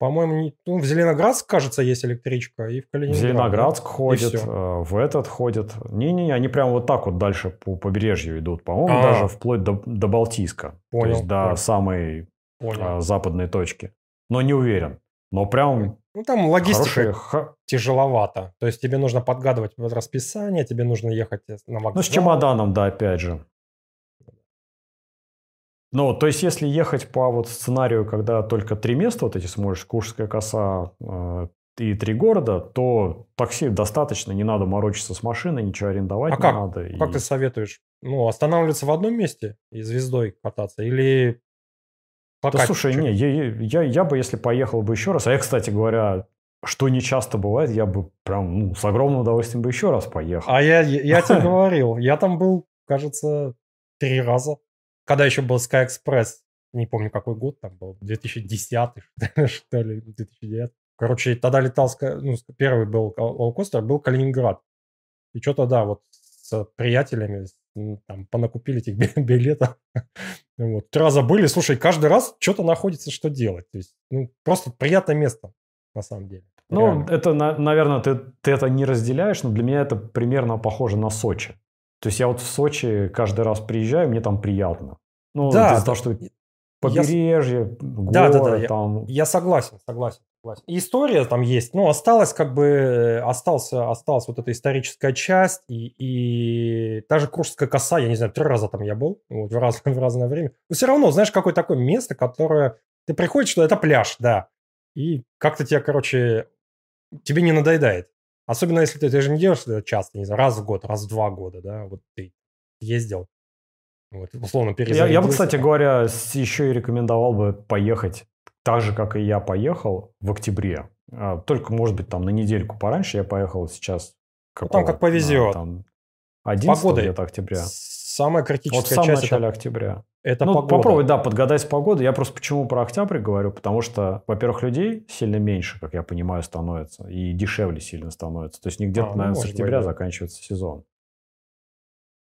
по-моему, ну, в Зеленоградск, кажется, есть электричка, и в Калининград. В Зеленоградск да? ходит, э, в этот ходит. Не-не-не, они прям вот так вот дальше по побережью идут. По-моему, А-а-а. даже вплоть до, до Балтийска. Понял. То есть до понял. самой Понял. западной точки. Но не уверен. Но прям Ну, там логистика Хорошие... тяжеловато. То есть тебе нужно подгадывать расписание, тебе нужно ехать на вокзал. Ну, с чемоданом, да, опять же. Ну, то есть, если ехать по вот сценарию, когда только три места вот эти сможешь, Куршская коса э, и три города, то такси достаточно, не надо морочиться с машиной, ничего арендовать а не как? надо. Как и... ты советуешь? Ну, останавливаться в одном месте и звездой кататься? Или Пока да слушай, не, я, я, я бы, если поехал бы еще раз, а я, кстати говоря, что не часто бывает, я бы прям ну, с огромным удовольствием бы еще раз поехал. А я, я, я тебе говорил, я там был, кажется, три раза. Когда еще был Sky Express, не помню какой год там был, 2010 что ли, 2009. Короче, тогда летал, ну, первый был лоукостер, был Калининград. И что-то, да, вот с приятелями, там, понакупили этих билетов. вот. Три раза были, слушай, каждый раз что-то находится, что делать. То есть, ну, просто приятное место, на самом деле. Ну, Реально. это, наверное, ты, ты это не разделяешь, но для меня это примерно похоже на Сочи. То есть я вот в Сочи каждый раз приезжаю, мне там приятно. Ну, да, из-за того, что побережье, я... горы да, да, да, там. Я, я согласен, согласен. И история там есть, ну, осталась как бы, остался, осталась вот эта историческая часть, и, и та же Куршская коса, я не знаю, три раза там я был, вот, в, раз, в разное время. Но все равно, знаешь, какое такое место, которое... Ты приходишь, что это пляж, да, и как-то тебя, короче, тебе не надоедает. Особенно если ты, ты же не делаешь это часто, не знаю, раз в год, раз в два года, да, вот ты ездил, вот, условно я, я бы, кстати говоря, еще и рекомендовал бы поехать так же, как и я поехал в октябре. А, только, может быть, там на недельку пораньше я поехал сейчас. ну, там как повезет. Там 11 погода, где-то октября. Самая критическая вот в самом часть начале это, октября. Это ну, погода. попробуй, да, подгадать с погодой. Я просто почему про октябрь говорю, потому что, во-первых, людей сильно меньше, как я понимаю, становится, и дешевле сильно становится. То есть не где-то, а, ну, наверное, с октября быть, да. заканчивается сезон.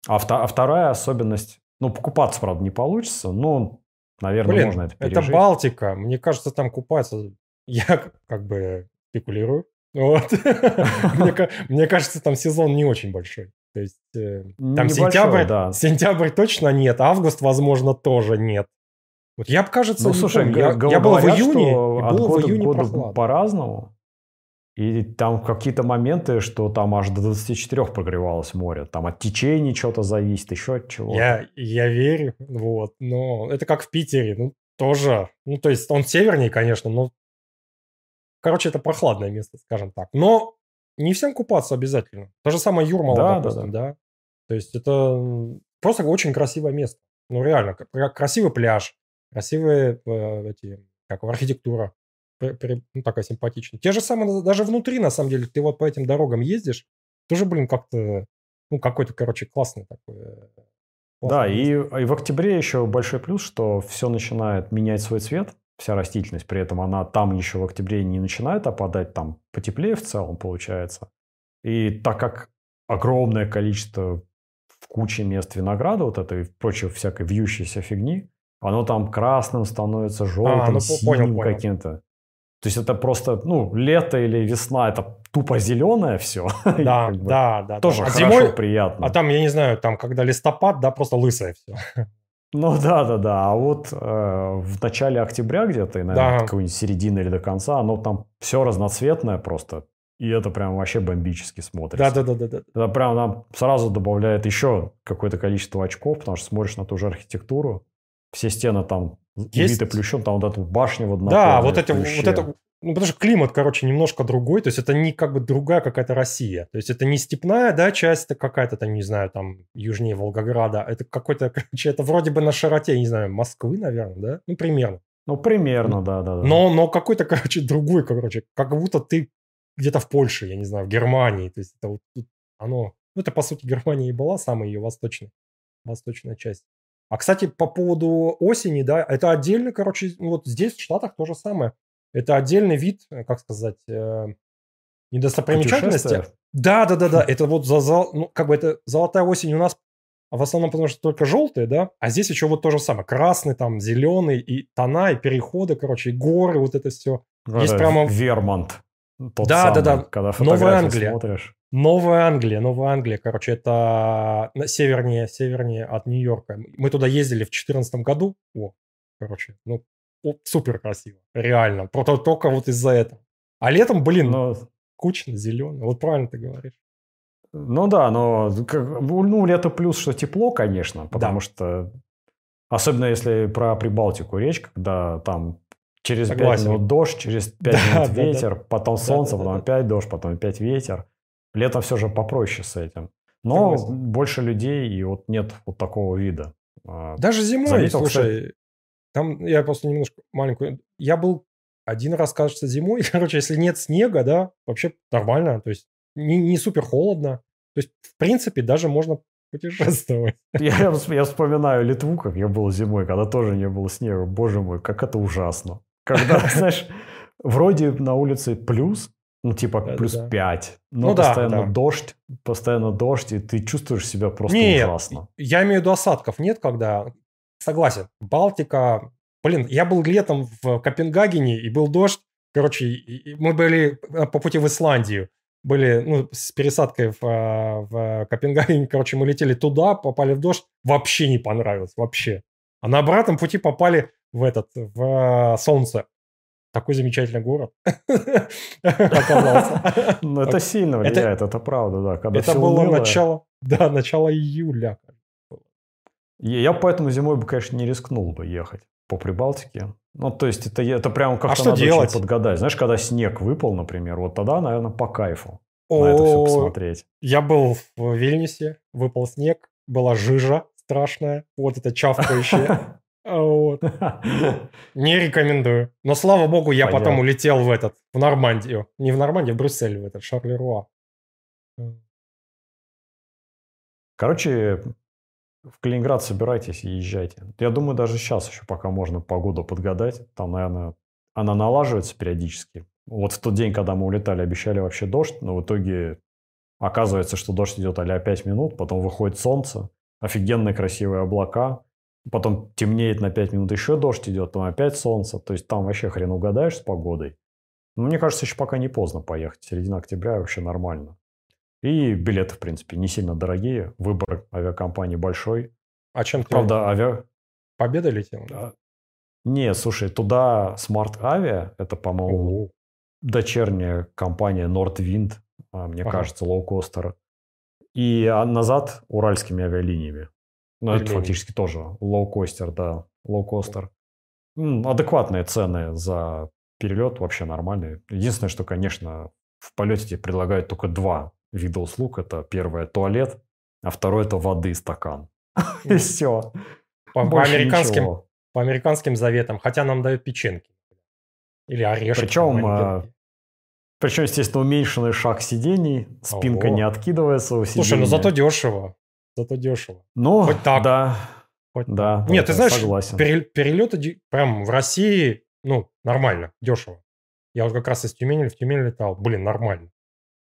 А, а вторая особенность ну, покупаться, правда, не получится, но, наверное, Блин, можно это пережить. это Балтика. Мне кажется, там купаться... Я как бы спекулирую. Вот. мне, кажется, там сезон не очень большой. То есть э, там сентябрь, сентябрь точно нет, август, возможно, тоже нет. Вот я бы, кажется, ну, слушай, я, я был в июне, и было в июне по-разному. И там какие-то моменты, что там аж до 24 прогревалось море. Там от течения что-то зависит, еще от чего. Я, я верю, вот. Но это как в Питере, ну, тоже. Ну, то есть он севернее, конечно, но... Короче, это прохладное место, скажем так. Но не всем купаться обязательно. То же самое Юрмала, да, допустим, да, да. да. То есть это просто очень красивое место. Ну, реально, красивый пляж, красивые э, эти, как архитектура ну, такая симпатичная. Те же самые, даже внутри, на самом деле, ты вот по этим дорогам ездишь, тоже, блин, как-то, ну, какой-то, короче, классный такой. Э, да, и, и в октябре еще большой плюс, что все начинает менять свой цвет, вся растительность, при этом она там еще в октябре не начинает опадать, там потеплее в целом получается. И так как огромное количество в куче мест винограда, вот этой прочей всякой вьющейся фигни, оно там красным становится, желтым, а, ну, синим каким-то. То есть это просто, ну, лето или весна, это тупо зеленое все. Да, да, да. Тоже а хорошо, зимой, приятно. А там, я не знаю, там, когда листопад, да, просто лысое все. Ну да, да, да. А вот э, в начале октября где-то, и, наверное, да. какой-нибудь середины или до конца, оно там все разноцветное просто. И это прям вообще бомбически смотрится. Да, да, да, да. да. Это прям нам сразу добавляет еще какое-то количество очков, потому что смотришь на ту же архитектуру, все стены там есть... Убиты плющом, там вот эту башню вот Да, вот, эти, вот это, ну, потому что климат, короче, немножко другой, то есть это не как бы другая какая-то Россия. То есть это не степная, да, часть, это какая-то там, не знаю, там, южнее Волгограда. Это какой-то, короче, это вроде бы на широте, не знаю, Москвы, наверное, да? Ну, примерно. Ну, примерно, да, да. да. Но, но какой-то, короче, другой, короче, как будто ты где-то в Польше, я не знаю, в Германии. То есть это вот оно... Ну, это, по сути, Германия и была самая ее восточная, восточная часть. А, кстати, по поводу осени, да, это отдельно, короче, вот здесь в Штатах то же самое. Это отдельный вид, э, как сказать, э, недостопримечательности. Да, да, да, да. Это вот за, за, ну, как бы это золотая осень у нас в основном потому что только желтые, да, а здесь еще вот то же самое, красный, там, зеленый, и тона, и переходы, короче, и горы, вот это все. Да, Есть прямо... Вермонт. Тот да, самый, да, да. Когда Новая Англия. смотришь. Новая Англия, Новая Англия, короче, это севернее, севернее от Нью-Йорка. Мы туда ездили в 2014 году. О, короче, ну, супер красиво, реально. Просто только вот из-за этого. А летом, блин, но... кучно, зеленый. Вот правильно ты говоришь. Ну да, но ну, лето плюс, что тепло, конечно, потому да. что особенно если про Прибалтику речь, когда там через Согласен. 5 минут дождь, через 5 да, минут да, ветер, да. потом солнце, потом опять дождь, потом опять ветер. Летом все же попроще с этим. Но Согласен. больше людей, и вот нет вот такого вида. А, Даже зимой, Заметил, слушай, кстати... там я просто немножко маленькую... Я был один раз, кажется, зимой. Короче, если нет снега, да, вообще нормально. То есть не, не супер холодно. То есть, в принципе, даже можно путешествовать. Я, я вспоминаю Литву, как я был зимой, когда тоже не было снега. Боже мой, как это ужасно. Когда, знаешь, вроде на улице плюс, ну, типа, да, плюс да. 5. Но ну, постоянно да, да. дождь, постоянно дождь, и ты чувствуешь себя просто нет, ужасно. Я имею в виду осадков нет, когда... Согласен. Балтика... Блин, я был летом в Копенгагене, и был дождь. Короче, мы были по пути в Исландию. Были, ну, с пересадкой в, а, в Копенгагене. Короче, мы летели туда, попали в дождь. Вообще не понравилось, вообще. А на обратном пути попали в этот, в а, солнце такой замечательный город оказался. Ну, это сильно влияет, это правда, да. Когда это было начало, да, начало июля. Я поэтому зимой бы, конечно, не рискнул бы ехать по Прибалтике. Ну, то есть, это, это прям как-то а что надо делать? подгадать. Знаешь, когда снег выпал, например, вот тогда, наверное, по кайфу О, на это все посмотреть. Я был в Вильнюсе, выпал снег, была жижа страшная, вот это чавкающее. Вот. Не рекомендую. Но слава богу, я Понятно. потом улетел в этот, в Нормандию. Не в Нормандию, в Брюссель, в этот Шарлеруа. Короче, в Калининград собирайтесь и езжайте. Я думаю, даже сейчас еще пока можно погоду подгадать. Там, наверное, она налаживается периодически. Вот в тот день, когда мы улетали, обещали вообще дождь, но в итоге оказывается, что дождь идет а 5 минут, потом выходит солнце, офигенные красивые облака, потом темнеет на 5 минут, еще дождь идет, потом опять солнце. То есть там вообще хрен угадаешь с погодой. Но мне кажется, еще пока не поздно поехать. Середина октября вообще нормально. И билеты, в принципе, не сильно дорогие. Выбор авиакомпаний большой. А чем ты? Правда, авиа... Победа летел? Да. Не, слушай, туда Smart Avia, это, по-моему, дочерняя компания Nordwind, а, мне ага. кажется, лоукостер. И а, назад уральскими авиалиниями. Ну, это фактически тоже лоукостер, да, лоукостер. Адекватные цены за перелет, вообще нормальные. Единственное, что, конечно, в полете тебе предлагают только два вида услуг. Это первое – туалет, а второе – это воды стакан. И все. По, по, американским, по американским заветам. Хотя нам дают печеньки. Или орешки. Причем, а, причем, естественно, уменьшенный шаг сидений, спинка Ого. не откидывается у сидения. Слушай, ну зато дешево зато дешево. Ну, Хоть так. да. Хоть да. Нет, ты знаешь, согласен. перелеты прям в России, ну, нормально, дешево. Я вот как раз из Тюмени в Тюмень летал. Блин, нормально.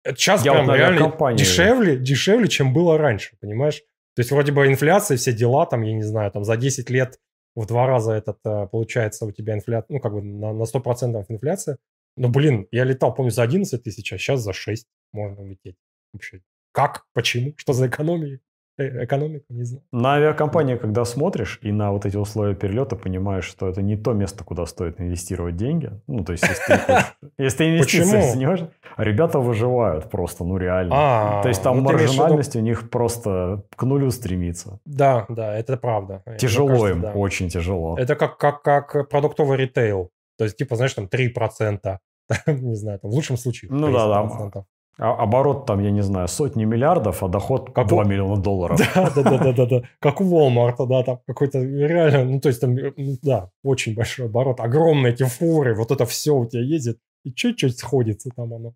Это сейчас Я прям вот реально компании... дешевле, дешевле, чем было раньше, понимаешь? То есть вроде бы инфляция, все дела, там, я не знаю, там за 10 лет в два раза этот, э, получается, у тебя инфляция, ну, как бы на, на 100% инфляция. Но, блин, я летал, помню, за 11 тысяч, а сейчас за 6 можно лететь. Вообще, как? Почему? Что за экономия? Э, экономику, не знаю. На авиакомпании, когда смотришь и на вот эти условия перелета, понимаешь, что это не то место, куда стоит инвестировать деньги. Ну, то есть, если ты, хочешь, если ты инвестиции занимаешь, ребята выживают просто, ну, реально. А, то есть, там вот маржинальность у них просто к нулю стремится. Да, да, это правда. Тяжело кажется, им, да. очень тяжело. Это как, как, как продуктовый ритейл. То есть, типа, знаешь, там 3%, не знаю, там в лучшем случае. Ну да, да. А оборот там, я не знаю, сотни миллиардов, а доход как 2 у... миллиона долларов. Да, да, да, да, да, да. Как у Walmart, да, там какой-то реально, ну, то есть там, да, очень большой оборот, огромные эти фуры, вот это все у тебя ездит, и чуть-чуть сходится там оно.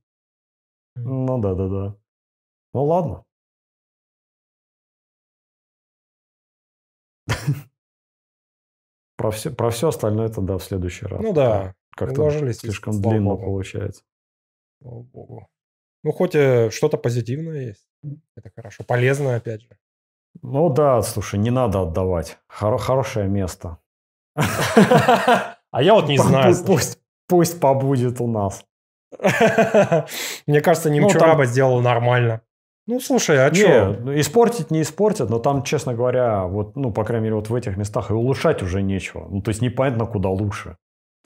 Ну, да, да, да. Ну, ладно. Про все, про все остальное это, да, в следующий раз. Ну да. Как-то слишком длинно получается. Слава богу. Ну, хоть э, что-то позитивное есть. Это хорошо. Полезное, опять же. Ну да, слушай, не надо отдавать. Хор- хорошее место. А я вот не знаю. Пусть, пусть побудет у нас. Мне кажется, Немчураба ну, сделал нормально. Ну, слушай, а что? Ну, испортить не испортят, но там, честно говоря, вот, ну, по крайней мере, вот в этих местах и улучшать уже нечего. Ну, то есть непонятно, куда лучше.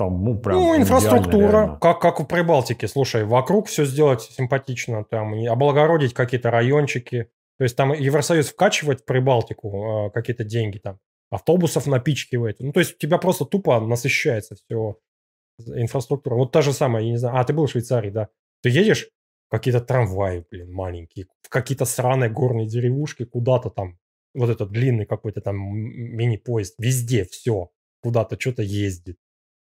Там, ну, прям Ну, инфраструктура, как, как в Прибалтике. Слушай, вокруг все сделать симпатично, там, и облагородить какие-то райончики. То есть там Евросоюз вкачивает в Прибалтику э, какие-то деньги там, автобусов напичкивает. Ну, то есть у тебя просто тупо насыщается все инфраструктура. Вот та же самая, я не знаю, а, ты был в Швейцарии, да. Ты едешь, какие-то трамваи, блин, маленькие, в какие-то сраные горные деревушки, куда-то там, вот этот длинный какой-то там мини-поезд, везде все, куда-то что-то ездит.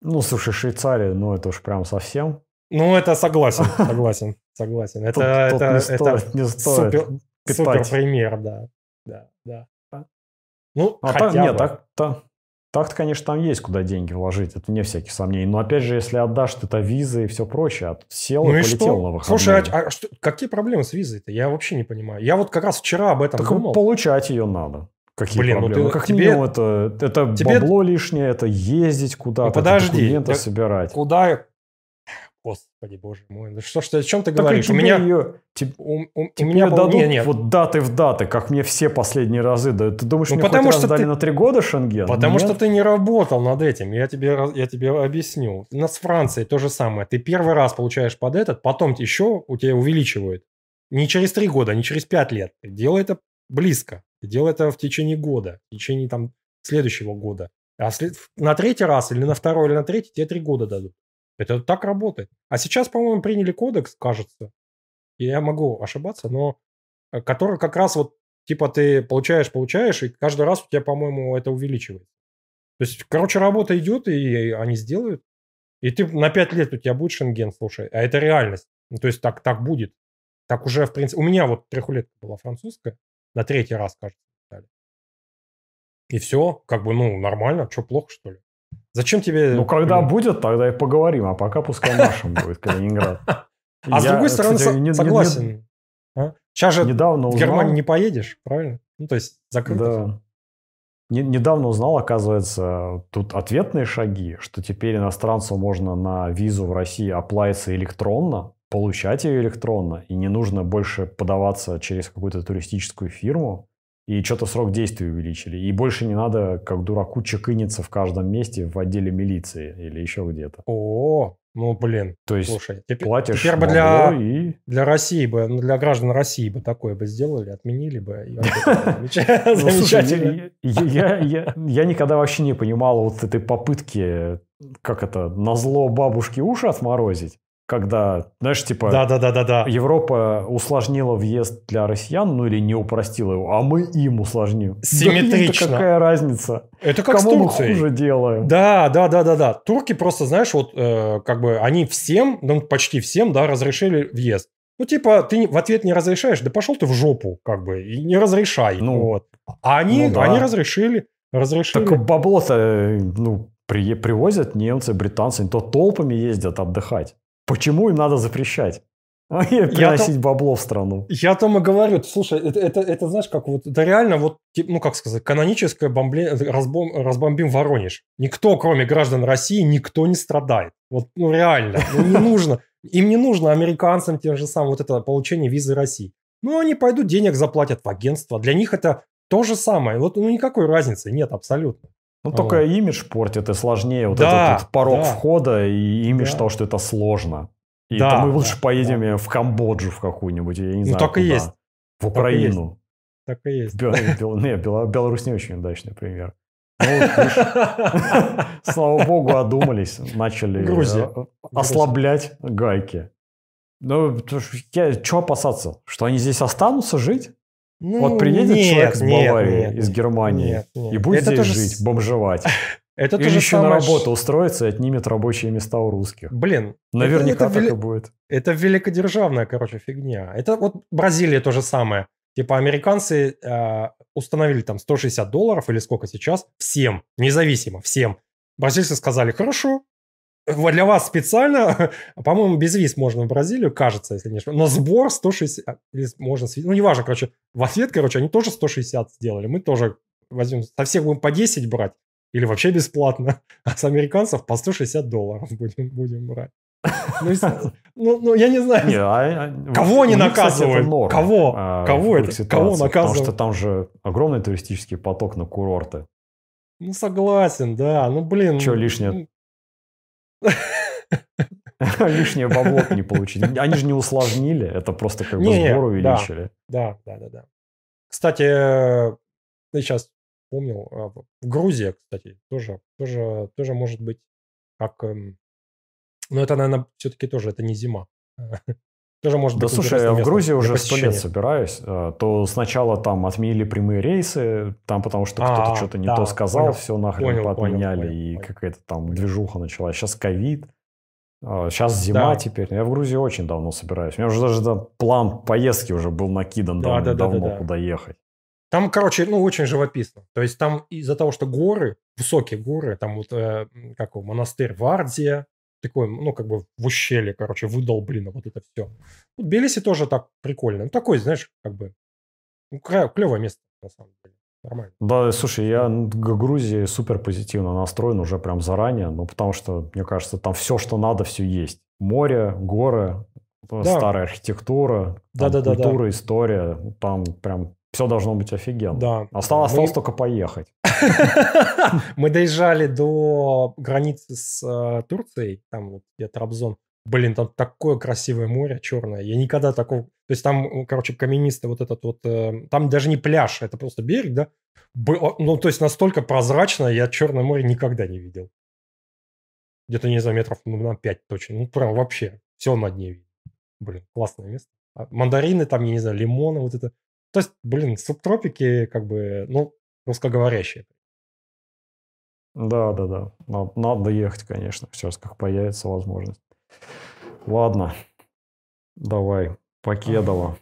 Ну, слушай, Швейцария, ну, это уж прям совсем. Ну, это согласен, согласен, согласен. Это, Тут- тут это, не это стоит, не стоит супер, питать. супер пример, да. Да, да. Ну, А хотя так, нет, бы. так, та- так-то, конечно, там есть куда деньги вложить, это не всяких сомнений. Но опять же, если отдашь ты это визы и все прочее, а тут сел Ну и и полетел что? на выходные. Слушай, а, а что, какие проблемы с визой-то? Я вообще не понимаю. Я вот как раз вчера об этом Так думал. получать ее надо. Какие Блин, ну проблемы? ты- как тебе- минимум, это, это тебе- бабло лишнее, это ездить куда-то, Ну, подожди, документы да- собирать. Куда... Господи, боже мой. Да что ты, о чем ты Так говоришь? У меня... ее, тебе, У, у- у тебе меня был... дадут Не, нет. вот даты в даты, как мне все последние разы дают. Ты думаешь, Ну, мне потому что дали ты- на три года Шенген? Потому Нет? что ты не работал над этим. Я тебе, я тебе объясню. У нас с Францией то же самое. Ты первый раз получаешь под этот, потом еще у тебя увеличивают. Не через три года, не через пять лет. Делай это близко. Ты это в течение года, в течение там следующего года. А след- на третий раз или на второй или на третий тебе три года дадут. Это так работает. А сейчас, по-моему, приняли кодекс, кажется. Я могу ошибаться, но э, который как раз вот типа ты получаешь, получаешь, и каждый раз у тебя, по-моему, это увеличивается. То есть, короче, работа идет, и они сделают. И ты на 5 лет у тебя будет шенген, слушай, а это реальность. Ну, то есть так, так будет. Так уже, в принципе, у меня вот трехлетка была французская, на третий раз, кажется, дали. И все, как бы, ну, нормально, что, плохо, что ли? Зачем тебе... Ну, когда блин, будет, тогда и поговорим. А пока пускай нашим будет Калининград. А с другой стороны, согласен. А? Сейчас же не- Недавно в. Германию не поедешь, правильно? Ну, то есть закрыто. Недавно узнал, оказывается, тут ответные шаги, что теперь иностранцу можно на визу в России оплавиться электронно, получать ее электронно, и не нужно больше подаваться через какую-то туристическую фирму, и что-то срок действия увеличили. И больше не надо, как дураку, чекиниться в каждом месте в отделе милиции или еще где-то. О, ну, блин, То есть слушай, теперь, платишь теперь бы для, и... для России бы, ну, для граждан России бы такое бы сделали, отменили бы. Замечательно. я никогда вообще не понимал вот этой попытки, как это, на зло бабушке уши отморозить, когда, знаешь, типа, Да-да-да-да-да. Европа усложнила въезд для россиян, ну или не упростила его, а мы им усложним. Да Симметрично. им-то какая разница? Это как с Кому мы Турцией. хуже делаем? Да, да, да, да, да. Турки просто, знаешь, вот э, как бы они всем, ну почти всем, да, разрешили въезд. Ну, типа, ты в ответ не разрешаешь, да пошел ты в жопу, как бы, и не разрешай. Ну, вот. А они, ну да. они разрешили, разрешили. Так бабло-то, э, ну, при- привозят немцы, британцы, то толпами ездят отдыхать. Почему им надо запрещать? А и приносить бабло в страну. Я о том и говорю, слушай, это, это, это знаешь, как вот, это реально вот, ну, как сказать, каноническое бомбле, разбом, разбомбим Воронеж. Никто, кроме граждан России, никто не страдает. Вот, ну, реально, ну, не нужно. Им не нужно американцам тем же самым вот это получение визы России. Ну, они пойдут, денег заплатят в агентство. Для них это то же самое. Вот, ну, никакой разницы нет абсолютно. Ну, Вот. только имидж портит и сложнее. Вот Да, этот вот порог да. входа и имидж Да. того, что это сложно. И Да, там мы лучше да, поедем в Камбоджу в какую-нибудь, я не Ну, знаю так и куда. есть. В Украину. Так и есть. Бел- Бел- Не, Бела- Беларусь не очень удачный пример. Ну, вот, Слава богу, одумались, начали э, ослаблять гайки. Ну, что опасаться? Что они здесь останутся жить? Ну, Вот приедет нет, человек нет, Баварии, нет, из Германии, нет, нет. и будет Это здесь тоже жить, бомжевать. Это то Или еще на самое ш- работу устроится и отнимет рабочие места у русских. Блин, Наверняка это так вели- и будет. Это великодержавная, короче, фигня. Это вот Бразилия то же самое. Типа американцы э, установили там 160 долларов или сколько сейчас всем, независимо, всем. Бразильцы сказали, хорошо, для вас специально, по-моему, без виз можно в Бразилию, кажется, если не ошибаюсь, но сбор 160, или можно, с- ну, неважно, короче, в ответ, короче, они тоже 160 сделали, мы тоже возьмем, со всех будем по 10 брать, или вообще бесплатно, а с американцев по 160 долларов будем, будем брать. Ну, ну, ну, я не знаю. Не, а- а- Кого они кстати, наказывают? норма, Кого? а, Кого это? ситуации, Кого Потому наказывают? что там же огромный туристический поток на курорты. Ну, согласен, да. Ну, блин. Ну, лишнее? Лишнее бабло не получить. Они же не усложнили, это просто как бы сбор увеличили. Да, да, да, да. Кстати, я сейчас помнил, а, в Грузии, кстати, тоже, тоже, тоже может быть как... Эм, но это, наверное, все-таки тоже, это не зима. Тоже может да быть слушай, я в Грузии уже сто лет собираюсь. А, то сначала там отменили прямые рейсы, там потому что кто-то а, что-то не да, то сказал, понял, все нахрен понял, отменяли, понял, и какая-то там движуха началась. Сейчас ковид, сейчас а, зима да. теперь. Я в Грузии очень давно собираюсь. У меня уже даже да, план поездки уже был накидан да, да, давно, да, да, куда ехать. Там, короче, ну, очень живописно. То есть там из-за того, что горы, высокие горы, там вот, э, как монастырь Вардия, такой, ну, как бы в ущелье, короче, выдал, блин, вот это все. В Белисе тоже так прикольно. Ну, такой, знаешь, как бы, ну, клевое место, на самом деле. Нормально. Да, слушай, я к Грузии супер позитивно настроен уже прям заранее, ну, потому что, мне кажется, там все, что надо, все есть. Море, горы, да. старая архитектура, да, да, культура, да, да. история. Там прям все должно быть офигенно. Да. Осталось, Мы... только поехать. Мы доезжали до границы с э, Турцией, там вот где Трабзон. Блин, там такое красивое море черное. Я никогда такого... То есть там, короче, каменистый вот этот вот... Э, там даже не пляж, это просто берег, да? Ну, то есть настолько прозрачно я Черное море никогда не видел. Где-то, не знаю, метров ну, на 5 точно. Ну, прям вообще. Все на дне видно. Блин, классное место. А мандарины там, я не знаю, лимоны, вот это. То есть, блин, субтропики, как бы, ну, русскоговорящие. Да, да, да. Надо, надо ехать, конечно, сейчас как появится возможность. Ладно, давай, Покедова.